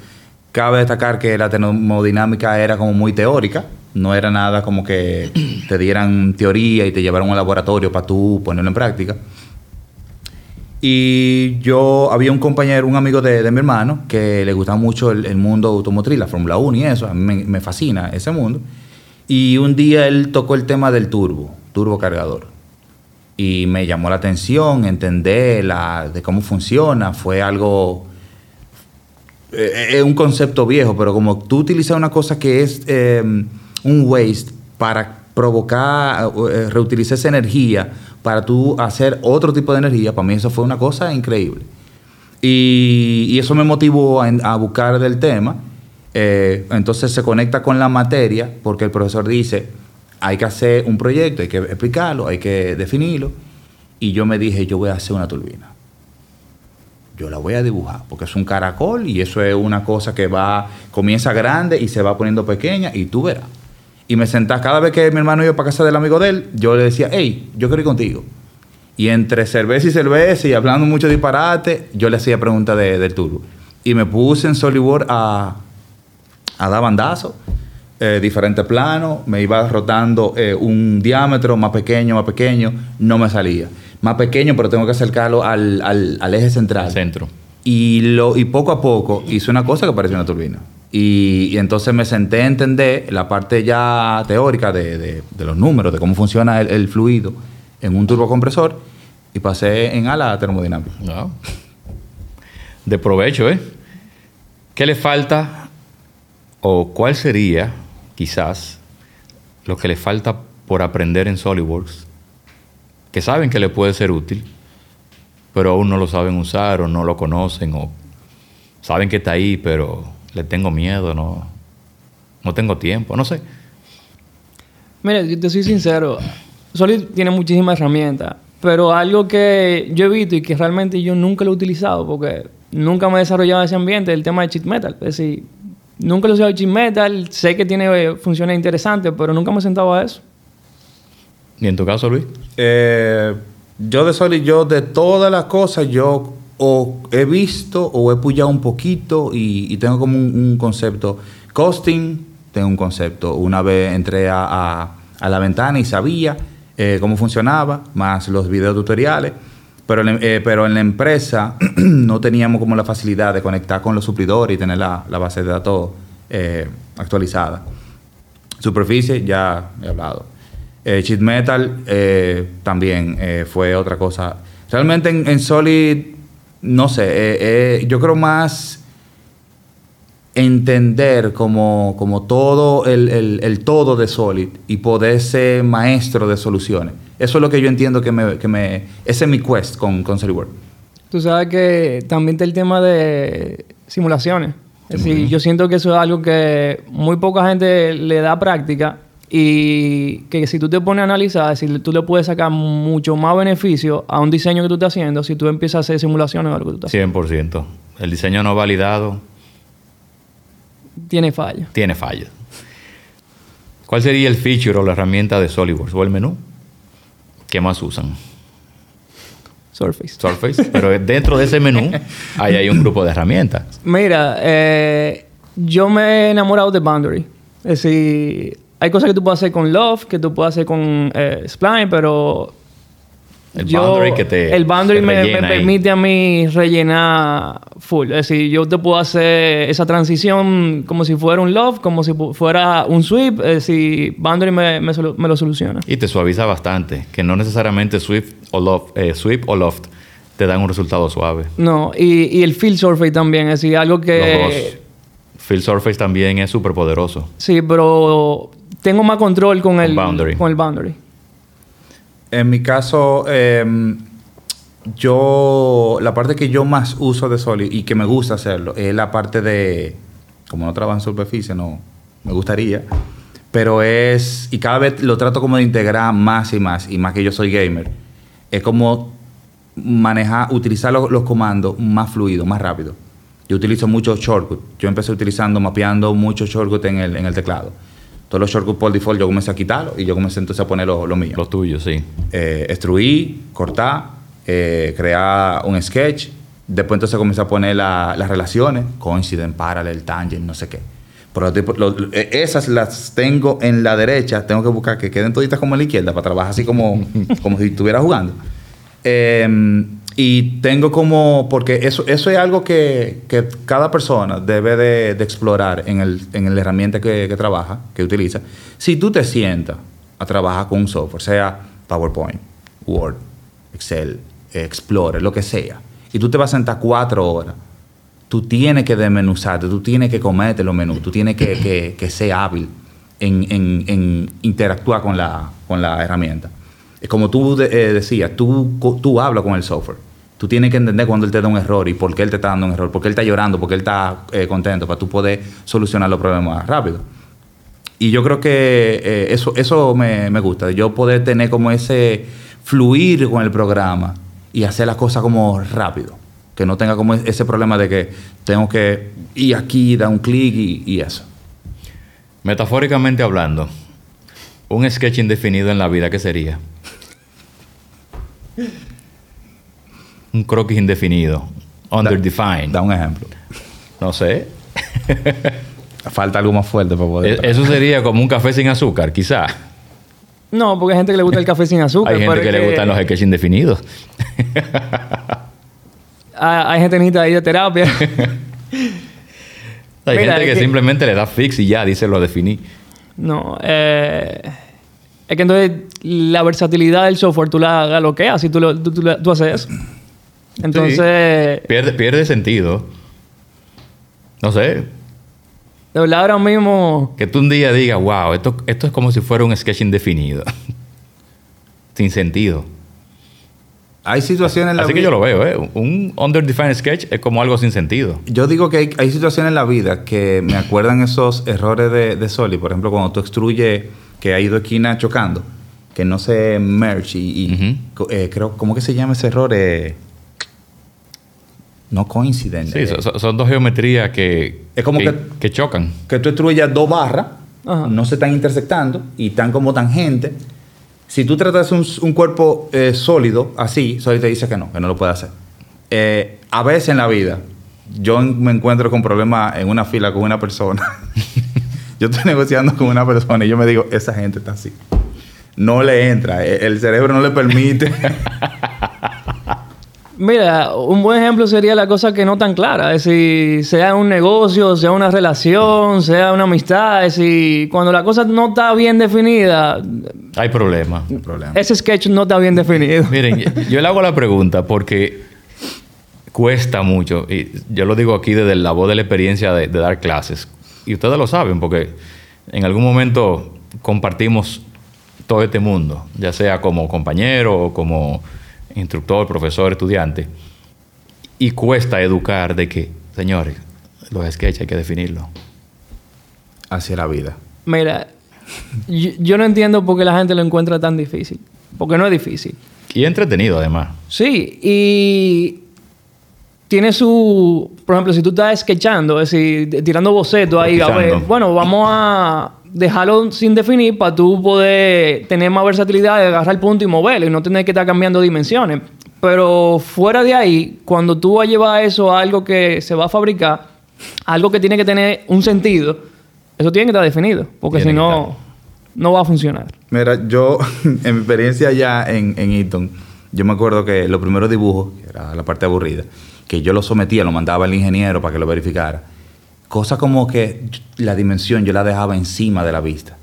Cabe destacar que la termodinámica era como muy teórica, no era nada como que te dieran teoría y te llevaran a un laboratorio para tú ponerlo en práctica. Y yo había un compañero, un amigo de, de mi hermano, que le gustaba mucho el, mundo automotriz, la Fórmula 1 y eso. A mí me, fascina ese mundo. Y un día él tocó el tema del turbo, turbo cargador. Y me llamó la atención entender la, de cómo funciona. Fue algo eh, es un concepto viejo, pero como tú utilizas una cosa que es eh, un waste para provocar, eh, reutilizar esa energía para tú hacer otro tipo de energía, para mí eso fue una cosa increíble. Y, eso me motivó a, a buscar del tema. Eh, entonces se conecta con la materia, porque el profesor dice, hay que hacer un proyecto, hay que explicarlo, hay que definirlo. Y yo me dije, yo voy a hacer una turbina yo la voy a dibujar, porque es un caracol y eso es una cosa que va, comienza grande y se va poniendo pequeña y tú verás. Y me sentaba, cada vez que mi hermano iba para casa del amigo de él, yo le decía, hey, yo quiero ir contigo. Y entre cerveza y cerveza y hablando mucho disparate, yo le hacía preguntas de, del turbo. Y me puse en SolidWorks a, a dar bandazos, eh, diferentes planos, me iba rotando eh, un diámetro más pequeño, más pequeño, no me salía. Más pequeño, pero tengo que acercarlo al, al- al eje central. Centro. Y, lo, y poco a poco hice una cosa que parecía una turbina. Y, entonces me senté a entender la parte ya teórica de, de- los números, de cómo funciona el, fluido en un turbocompresor y pasé en ala termodinámica. Wow. De provecho, ¿eh? ¿Qué le falta o cuál sería, quizás, lo que le falta por aprender en SolidWorks? Que saben que le puede ser útil, pero aún no lo saben usar o no lo conocen o saben que está ahí, pero le tengo miedo, no, no tengo tiempo, no sé. Mira, yo te soy sincero. Solid tiene muchísimas herramientas, pero algo que yo he visto y que realmente yo nunca lo he utilizado porque nunca me he desarrollado en ese ambiente es el tema de cheat metal. Es decir, nunca lo he usado cheat metal, sé que tiene eh, funciones interesantes, pero nunca me he sentado a eso. ¿Y en tu caso, Luis? Eh, yo de Solid, yo de todas las cosas, yo o he visto o he puyado un poquito y, tengo como un, concepto. Costing, tengo un concepto. Una vez entré a, a- la ventana y sabía eh, cómo funcionaba, más los videos tutoriales. Pero, eh, pero en la empresa no teníamos como la facilidad de conectar con los suplidores y tener la, la base de datos eh, actualizada. Superficie, ya he hablado. Sheet metal también fue otra cosa. Realmente en, en Solid, no sé, eh, eh, yo creo más entender como, como todo el, el- el todo de Solid y poder ser maestro de soluciones. Eso es lo que yo entiendo que me... Que me ese es mi quest con, con SolidWorks. Tú sabes que también está el tema de simulaciones. Es decir, yo siento que eso es algo que muy poca gente le da práctica y que si tú te pones a analizar, decir, tú le puedes sacar mucho más beneficio a un diseño que tú estás haciendo si tú empiezas a hacer simulaciones de algo que tú estás haciendo. 100%. El diseño no validado Tiene fallas. tiene fallos. ¿Cuál sería el feature o la herramienta de SolidWorks o el menú que más usan? Surface. Surface. Pero dentro de ese menú ahí hay un grupo de herramientas. Mira, eh, yo me he enamorado de Boundary. Es decir, hay cosas que tú puedes hacer con Love, que tú puedes hacer con eh, Spline, pero El boundary que te- el boundary me, permite a mí rellenar full. Es decir, yo te puedo hacer esa transición como si fuera un Love, como si fuera un sweep. Es decir, Boundary me, me solu- me lo soluciona. Y te suaviza bastante. Que no necesariamente Swift o Loft, eh, Sweep o Loft te dan un resultado suave. No, y, y el Field Surface también. Es decir, algo que... Field Surface también es súper poderoso. Sí, pero tengo más control con el boundary. Con el boundary. En mi caso, em, yo, la parte que yo más uso de Solid y que me gusta hacerlo es la parte de, como no trabajo en superficie, no me gustaría, pero es, y cada vez lo trato como de integrar más y más, y más que yo soy gamer, es como manejar, utilizar los, los comandos más fluido, más rápido. Yo utilizo muchos shortcuts. Yo empecé utilizando, mapeando muchos shortcuts en el, en el teclado. Todos los shortcuts por default yo comencé a quitarlos y yo comencé entonces a poner lo, lo mío Los tuyos, sí. eh, extruir, cortar, eh, crear un sketch. Después entonces comencé a poner la- las relaciones, coincident, parallel, tangent, no sé qué. Pero lo- lo- eh, esas las tengo en la derecha, tengo que buscar que queden toditas como en la izquierda para trabajar así como, como si estuviera jugando. Eh, y tengo como, porque eso, eso es algo que, que cada persona debe de, explorar en, el, en la herramienta que, que trabaja, que utiliza. Si tú te sientas a trabajar con un software, sea PowerPoint, Word, Excel, Explorer, lo que sea, y tú te vas a sentar cuatro horas, tú tienes que desmenuzarte, tú tienes que comerte los menús, tú tienes que, que- que ser hábil en, en- en interactuar con la, con la herramienta. Como tú eh, decías, tú, tú hablas con el software. Tú tienes que entender cuando él te da un error y por qué él te está dando un error, por qué él está llorando, por qué él está eh, contento, para tú poder solucionar los problemas rápido. Y yo creo que eh, eso, eso me, me gusta, yo poder tener como ese fluir con el programa y hacer las cosas como rápido. Que no tenga como ese problema de que tengo que ir aquí, dar un clic y, y eso. Metafóricamente hablando, un sketch indefinido en la vida, ¿qué sería? Un croquis indefinido. Underdefined. Da un ejemplo. No sé. Falta algo más fuerte para poder. E- Eso sería como un café sin azúcar, quizá. No, porque hay gente que le gusta el café sin azúcar. Hay gente que le gustan los sketches indefinidos. Hay, hay gente que necesita ir de terapia. Hay Mira, gente que- simplemente le da fix y ya dice lo definí. no, eh, es que entonces la versatilidad del software tú la galoqueas si tú, lo- tú, tú tú haces eso. Entonces, Pierde, pierde sentido. No sé. de verdad ahora mismo... Que tú un día digas, wow, esto, esto es como si fuera un sketch indefinido. Sin sentido. Hay situaciones en la Así que vida- yo lo veo, ¿eh? Un underdefined sketch es como algo sin sentido. Yo digo que hay, hay situaciones en la vida que me acuerdan esos errores de, de Soli. Por ejemplo, cuando tú extruyes que hay dos esquinas chocando, que no se merge y, eh, creo, ¿cómo que se llama ese error? Eh, no coincident. Sí, eh, son- son, son dos geometrías que, Es como que, que- que chocan. que tú extruyas dos barras, Ajá. no se están intersectando y están como tangentes. Si tú tratas un, cuerpo eh, sólido, así, Soli te dice que no, que no lo puede hacer. Eh, a veces en la vida, yo me encuentro con problemas en una fila con una persona. yo estoy negociando con una persona y yo me digo, esa gente está así. No le entra, eh, el cerebro no le permite. Mira, un buen ejemplo sería la cosa que no tan clara. Es decir, sea un negocio, sea una relación, sea una amistad. Es decir, cuando la cosa no está bien definida, Hay problema. problema. ese sketch no está bien definido. Miren, yo- yo le hago la pregunta porque cuesta mucho. Y yo lo digo aquí desde la voz de la experiencia de, de dar clases. Y ustedes lo saben porque en algún momento compartimos todo este mundo, ya sea como compañero o como instructor, profesor, estudiante. Y cuesta educar de que, señores, los sketches hay que definirlos. Hacia la vida. Mira, yo, yo no entiendo por qué la gente lo encuentra tan difícil. Porque no es difícil. Y entretenido además. Sí, y tiene su... Por ejemplo, si tú estás sketchando, es decir, tirando bocetos ahí, a ver, bueno, vamos a dejarlo sin definir para tú poder tener más versatilidad de agarrar el punto y moverlo y no tener que estar cambiando dimensiones. Pero fuera de ahí, cuando tú vas a llevar eso a algo que se va a fabricar, algo que tiene que tener un sentido, eso tiene que estar definido, porque Tiene si no, no va a funcionar. Mira, yo, en mi experiencia allá en, en Eton, yo me acuerdo que los primeros dibujos, que era la parte aburrida, que yo lo sometía, lo mandaba al ingeniero para que lo verificara. Cosas como que la dimensión yo la dejaba encima de la vista.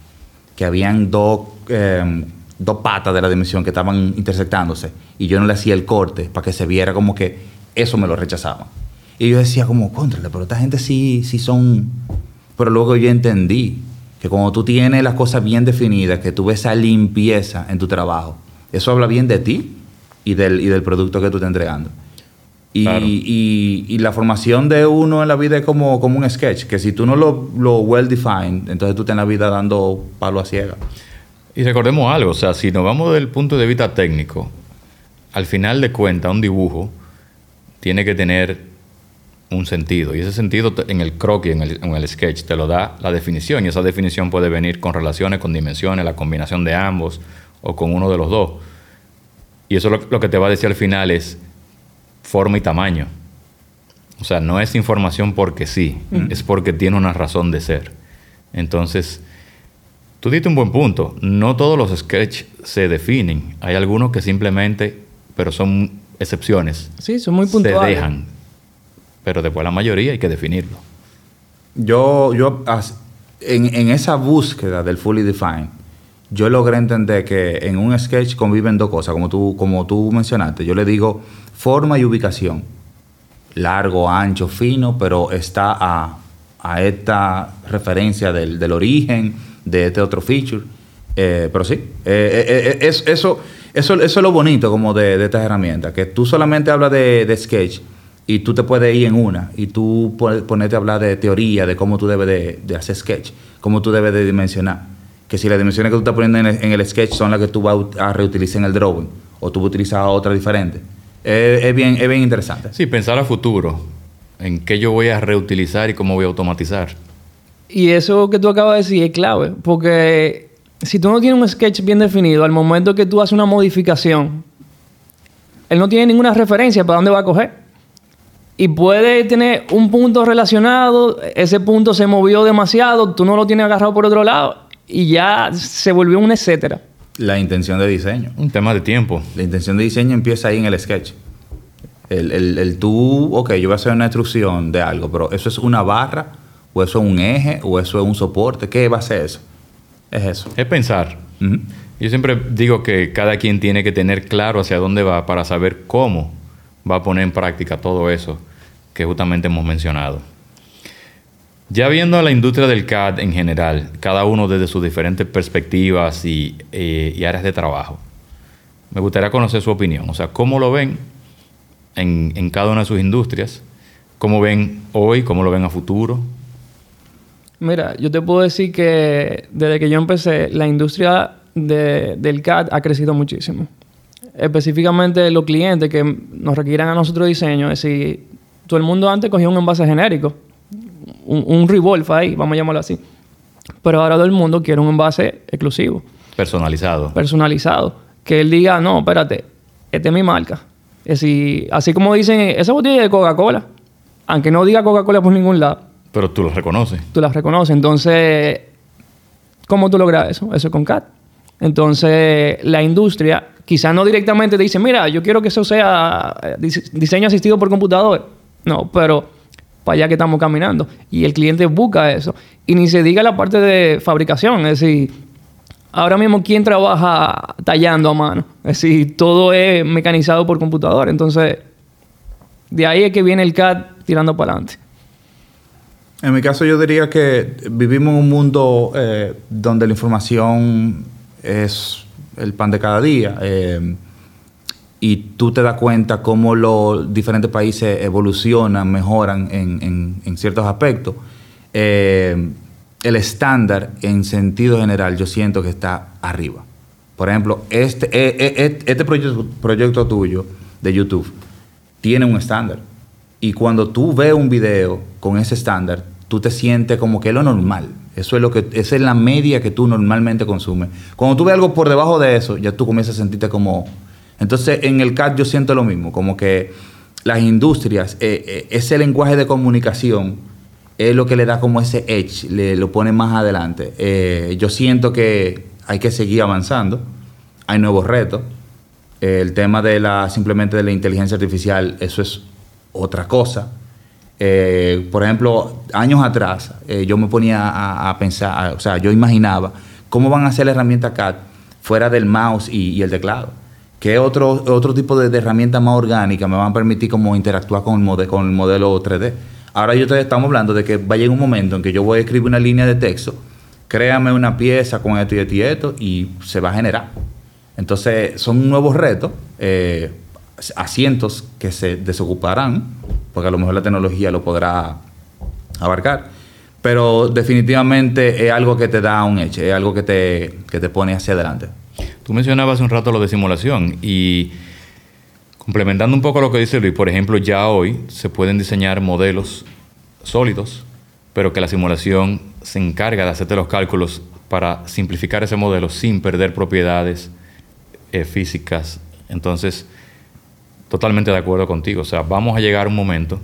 Que habían dos, eh, dos patas de la dimensión que estaban intersectándose. Y yo no le hacía el corte para que se viera como que eso me lo rechazaban. Y yo decía como, contrale, pero esta gente sí, sí son... Pero luego yo entendí que cuando tú tienes las cosas bien definidas, que tú ves esa limpieza en tu trabajo, eso habla bien de ti y del, y del producto que tú estás entregando. Y, Claro. y- y la formación de uno en la vida es como, como un sketch, que si tú no lo, lo well defined, entonces tú estás en la vida dando palo a ciega. Y recordemos algo, o sea, si nos vamos del punto de vista técnico, al final de cuentas, un dibujo tiene que tener un sentido. Y ese sentido en el croquis, en el, en el sketch, te lo da la definición. Y esa definición puede venir con relaciones, con dimensiones, la combinación de ambos o con uno de los dos. Y eso lo, lo que te va a decir al final es forma y tamaño. O sea, no es información porque sí, es porque tiene una razón de ser. Entonces, Tú diste un buen punto. No todos los sketches se definen. Hay algunos que simplemente, pero son excepciones, Sí, son muy se puntuales. dejan. Pero después la mayoría hay que definirlo. Yo, yo en, en esa búsqueda del fully defined, yo logré entender que en un sketch conviven dos cosas, como tú, como tú mencionaste. Yo le digo forma y ubicación. Largo, ancho, fino, pero está a, esta referencia del, origen, de este otro feature. Eh, pero sí, eh, eh, es- eso, eso, es lo bonito como de, estas herramientas, que tú solamente hablas de, sketch y tú te puedes ir en una y tú ponerte a hablar de teoría, de cómo tú debes de, hacer sketch, cómo tú debes de dimensionar. Que si las dimensiones que tú estás poniendo en el, en el sketch son las que tú vas a reutilizar en el drawing o tú vas a utilizar otra diferente. Eh, es, bien, es bien interesante. Sí, pensar a futuro. En qué yo voy a reutilizar y cómo voy a automatizar. Y eso que tú acabas de decir es clave, porque si tú no tienes un sketch bien definido, al momento que tú haces una modificación, él no tiene ninguna referencia para dónde va a coger. Y puede tener un punto relacionado, ese punto se movió demasiado, tú no lo tienes agarrado por otro lado y ya se volvió un etcétera. La intención de diseño. Un tema de tiempo. La intención de diseño empieza ahí en el sketch. El, el, el tú, ok, yo voy a hacer una instrucción de algo, pero eso es una barra, o eso es un eje, o eso es un soporte. ¿Qué va a ser eso? Es eso. Es pensar. Yo siempre digo que cada quien tiene que tener claro hacia dónde va para saber cómo va a poner en práctica todo eso que justamente hemos mencionado. Ya viendo la industria del CAD en general, cada uno desde sus diferentes perspectivas y, eh, y áreas de trabajo, me gustaría conocer su opinión. O sea, ¿cómo lo ven en, cada una de sus industrias? ¿Cómo ven hoy? ¿Cómo lo ven a futuro? Mira, yo te puedo decir que desde que yo empecé, la industria de- del CAD ha crecido muchísimo. Específicamente los clientes que nos requieran a nosotros diseño, es decir, todo el mundo antes cogía un envase genérico, un, un revolve ahí, vamos a llamarlo así. Pero ahora todo el mundo quiere un envase exclusivo, Personalizado. personalizado. Que él diga, no, espérate, esta es mi marca. Es decir, así como dicen, esa botella es de Coca-Cola, aunque no diga Coca-Cola por ningún lado, Pero tú lo reconoces. tú las reconoces. Entonces, ¿cómo tú logras eso? Eso es con CAD. Entonces, la industria quizás no directamente te dicen, mira, yo quiero que eso sea eh, dise- diseño asistido por computador. No, pero para allá que estamos caminando. Y el cliente busca eso. Y ni se diga la parte de fabricación. Es decir, ahora mismo, ¿quién trabaja tallando a mano? Es decir, todo es mecanizado por computador. Entonces, de ahí es que viene el CAD tirando para adelante. En mi caso yo diría que vivimos en un mundo eh, donde la información es el pan de cada día eh, y tú te das cuenta cómo los diferentes países evolucionan, mejoran en, ciertos aspectos. Eh, el estándar en sentido general yo siento que está arriba. Por ejemplo, este, eh, eh, este proyecto, proyecto tuyo de YouTube tiene un estándar. Y cuando tú ves un video con ese estándar, tú te sientes como que es lo normal. Eso es lo que esa es la media que tú normalmente consumes. Cuando tú ves algo por debajo de eso, ya tú comienzas a sentirte como entonces en el CAD yo siento lo mismo, como que las industrias eh, eh, ese lenguaje de comunicación es lo que le da como ese edge, le lo pone más adelante. Eh, yo siento que hay que seguir avanzando, hay nuevos retos. El tema de la simplemente de la inteligencia artificial, eso es otra cosa. Por ejemplo, años atrás, yo me ponía a, pensar, o sea, yo imaginaba cómo van a ser la herramienta CAD fuera del mouse y el teclado. ¿Qué otro, otro tipo de, de herramientas más orgánicas me van a permitir como interactuar con el, con el modelo 3D? Ahora yo te estamos hablando de que va a llegar un momento en que yo voy a escribir una línea de texto, créame una pieza con esto y esto y esto, y se va a generar. Entonces, son nuevos retos, eh, asientos que se desocuparán, porque a lo mejor la tecnología lo podrá abarcar. Pero definitivamente es algo que te da un eche, es algo que te, que te pone hacia adelante. Tú mencionabas un rato lo de simulación y complementando un poco lo que dice Luis, por ejemplo, ya hoy se pueden diseñar modelos sólidos, pero que la simulación se encarga de hacerte los cálculos para simplificar ese modelo sin perder propiedades eh, físicas. Entonces, totalmente de acuerdo contigo. O sea, vamos a llegar a un momento,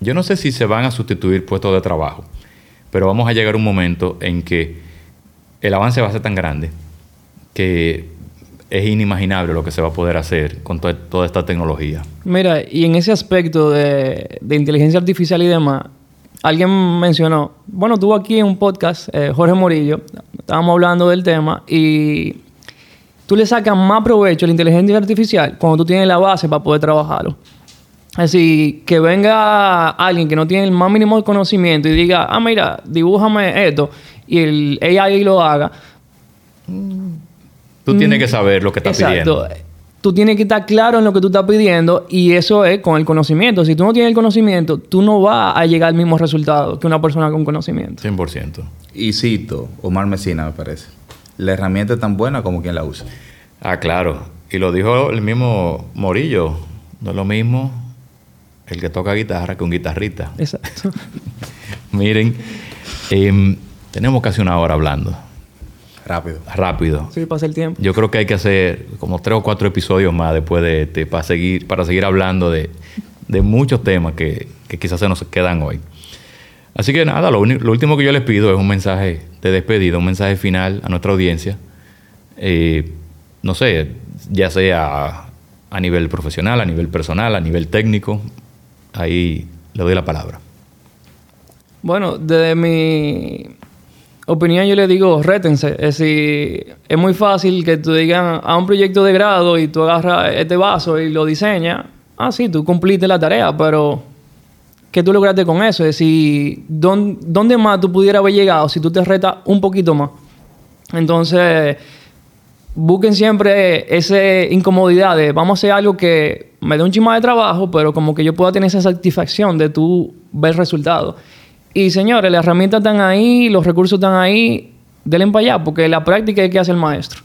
yo no sé si se van a sustituir puestos de trabajo, pero vamos a llegar a un momento en que el avance va a ser tan grande que es inimaginable lo que se va a poder hacer con to- toda esta tecnología. Mira, y en ese aspecto de, de inteligencia artificial y demás, alguien mencionó, bueno, tuvo aquí en un podcast, eh, Jorge Morillo, estábamos hablando del tema y tú le sacas más provecho a la inteligencia artificial cuando tú tienes la base para poder trabajarlo. Así que venga alguien que no tiene el más mínimo conocimiento y diga, ah, mira, dibújame esto y el AI lo haga. Tú tienes que saber lo que estás Mm. Exacto. pidiendo. Tú tienes que estar claro en lo que tú estás pidiendo y eso es con el conocimiento. Si tú no tienes el conocimiento, tú no vas a llegar al mismo resultado que una persona con conocimiento. 100%. Y cito, Omar Mesina me parece. La herramienta es tan buena como quien la usa. Ah, claro. Y lo dijo el mismo Morillo. No es lo mismo el que toca guitarra que un guitarrista. Exacto. Miren, em, tenemos casi una hora hablando. Rápido. Rápido. Sí, pasa el tiempo. Yo creo que hay que hacer como tres o cuatro episodios más después de este para seguir, para seguir hablando de, de muchos temas que, que quizás se nos quedan hoy. Así que nada, lo, último que yo les pido es un mensaje de despedida, un mensaje final a nuestra audiencia. Eh, no sé, ya sea a nivel profesional, a nivel personal, a nivel técnico. Ahí le doy la palabra. Bueno, desde mi opinión yo le digo, rétense. Es decir, es muy fácil que tú digan a un proyecto de grado y tú agarras este vaso y lo diseñas. Ah, sí, tú cumpliste la tarea, pero ¿qué tú lograste con eso? Es decir, ¿dón- ¿dónde más tú pudieras haber llegado si tú te retas un poquito más? Entonces, busquen siempre esa incomodidad de vamos a hacer algo que me dé un chima de trabajo, pero como que yo pueda tener esa satisfacción de tú ver resultados. Y señores, las herramientas están ahí, los recursos están ahí, denle para allá, porque la práctica es que hace el maestro.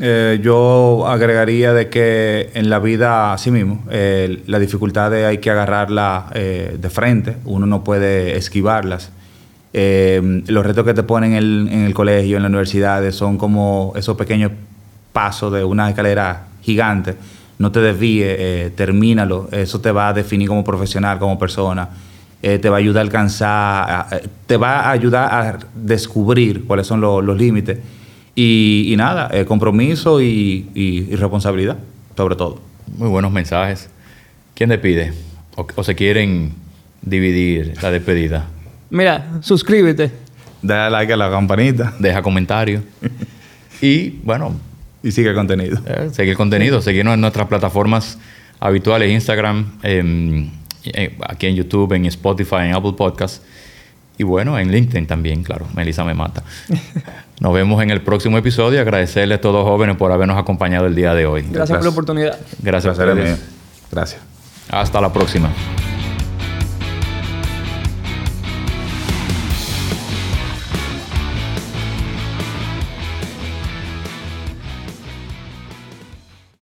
Eh, yo agregaría de que en la vida, así mismo, eh, las dificultades hay que agarrarlas eh, de frente, uno no puede esquivarlas. Eh, los retos que te ponen en el, en el colegio, en las universidades, son como esos pequeños pasos de una escalera gigante. No te desvíes, termínalo. Eso te va a definir como profesional, como persona. Eh, te va a ayudar a alcanzar, te va a ayudar a descubrir cuáles son los- los límites Y, y nada, eh, compromiso y, y- y responsabilidad, sobre todo. Muy buenos mensajes. ¿Quién despide? ¿O, o se quieren dividir la despedida? Mira, suscríbete. Dale like a la campanita Deja comentarios. Y bueno, y sigue el contenido. eh, seguir contenido, seguirnos en nuestras plataformas habituales, Instagram, em, eh, aquí en YouTube, en Spotify, en Apple Podcasts. Y bueno, en LinkedIn también, claro. Melissa me mata. Nos vemos en el próximo episodio. Agradecerle a todos los jóvenes por habernos acompañado el día de hoy. Gracias por la oportunidad. Gracias mío. Gracias. Hasta la próxima.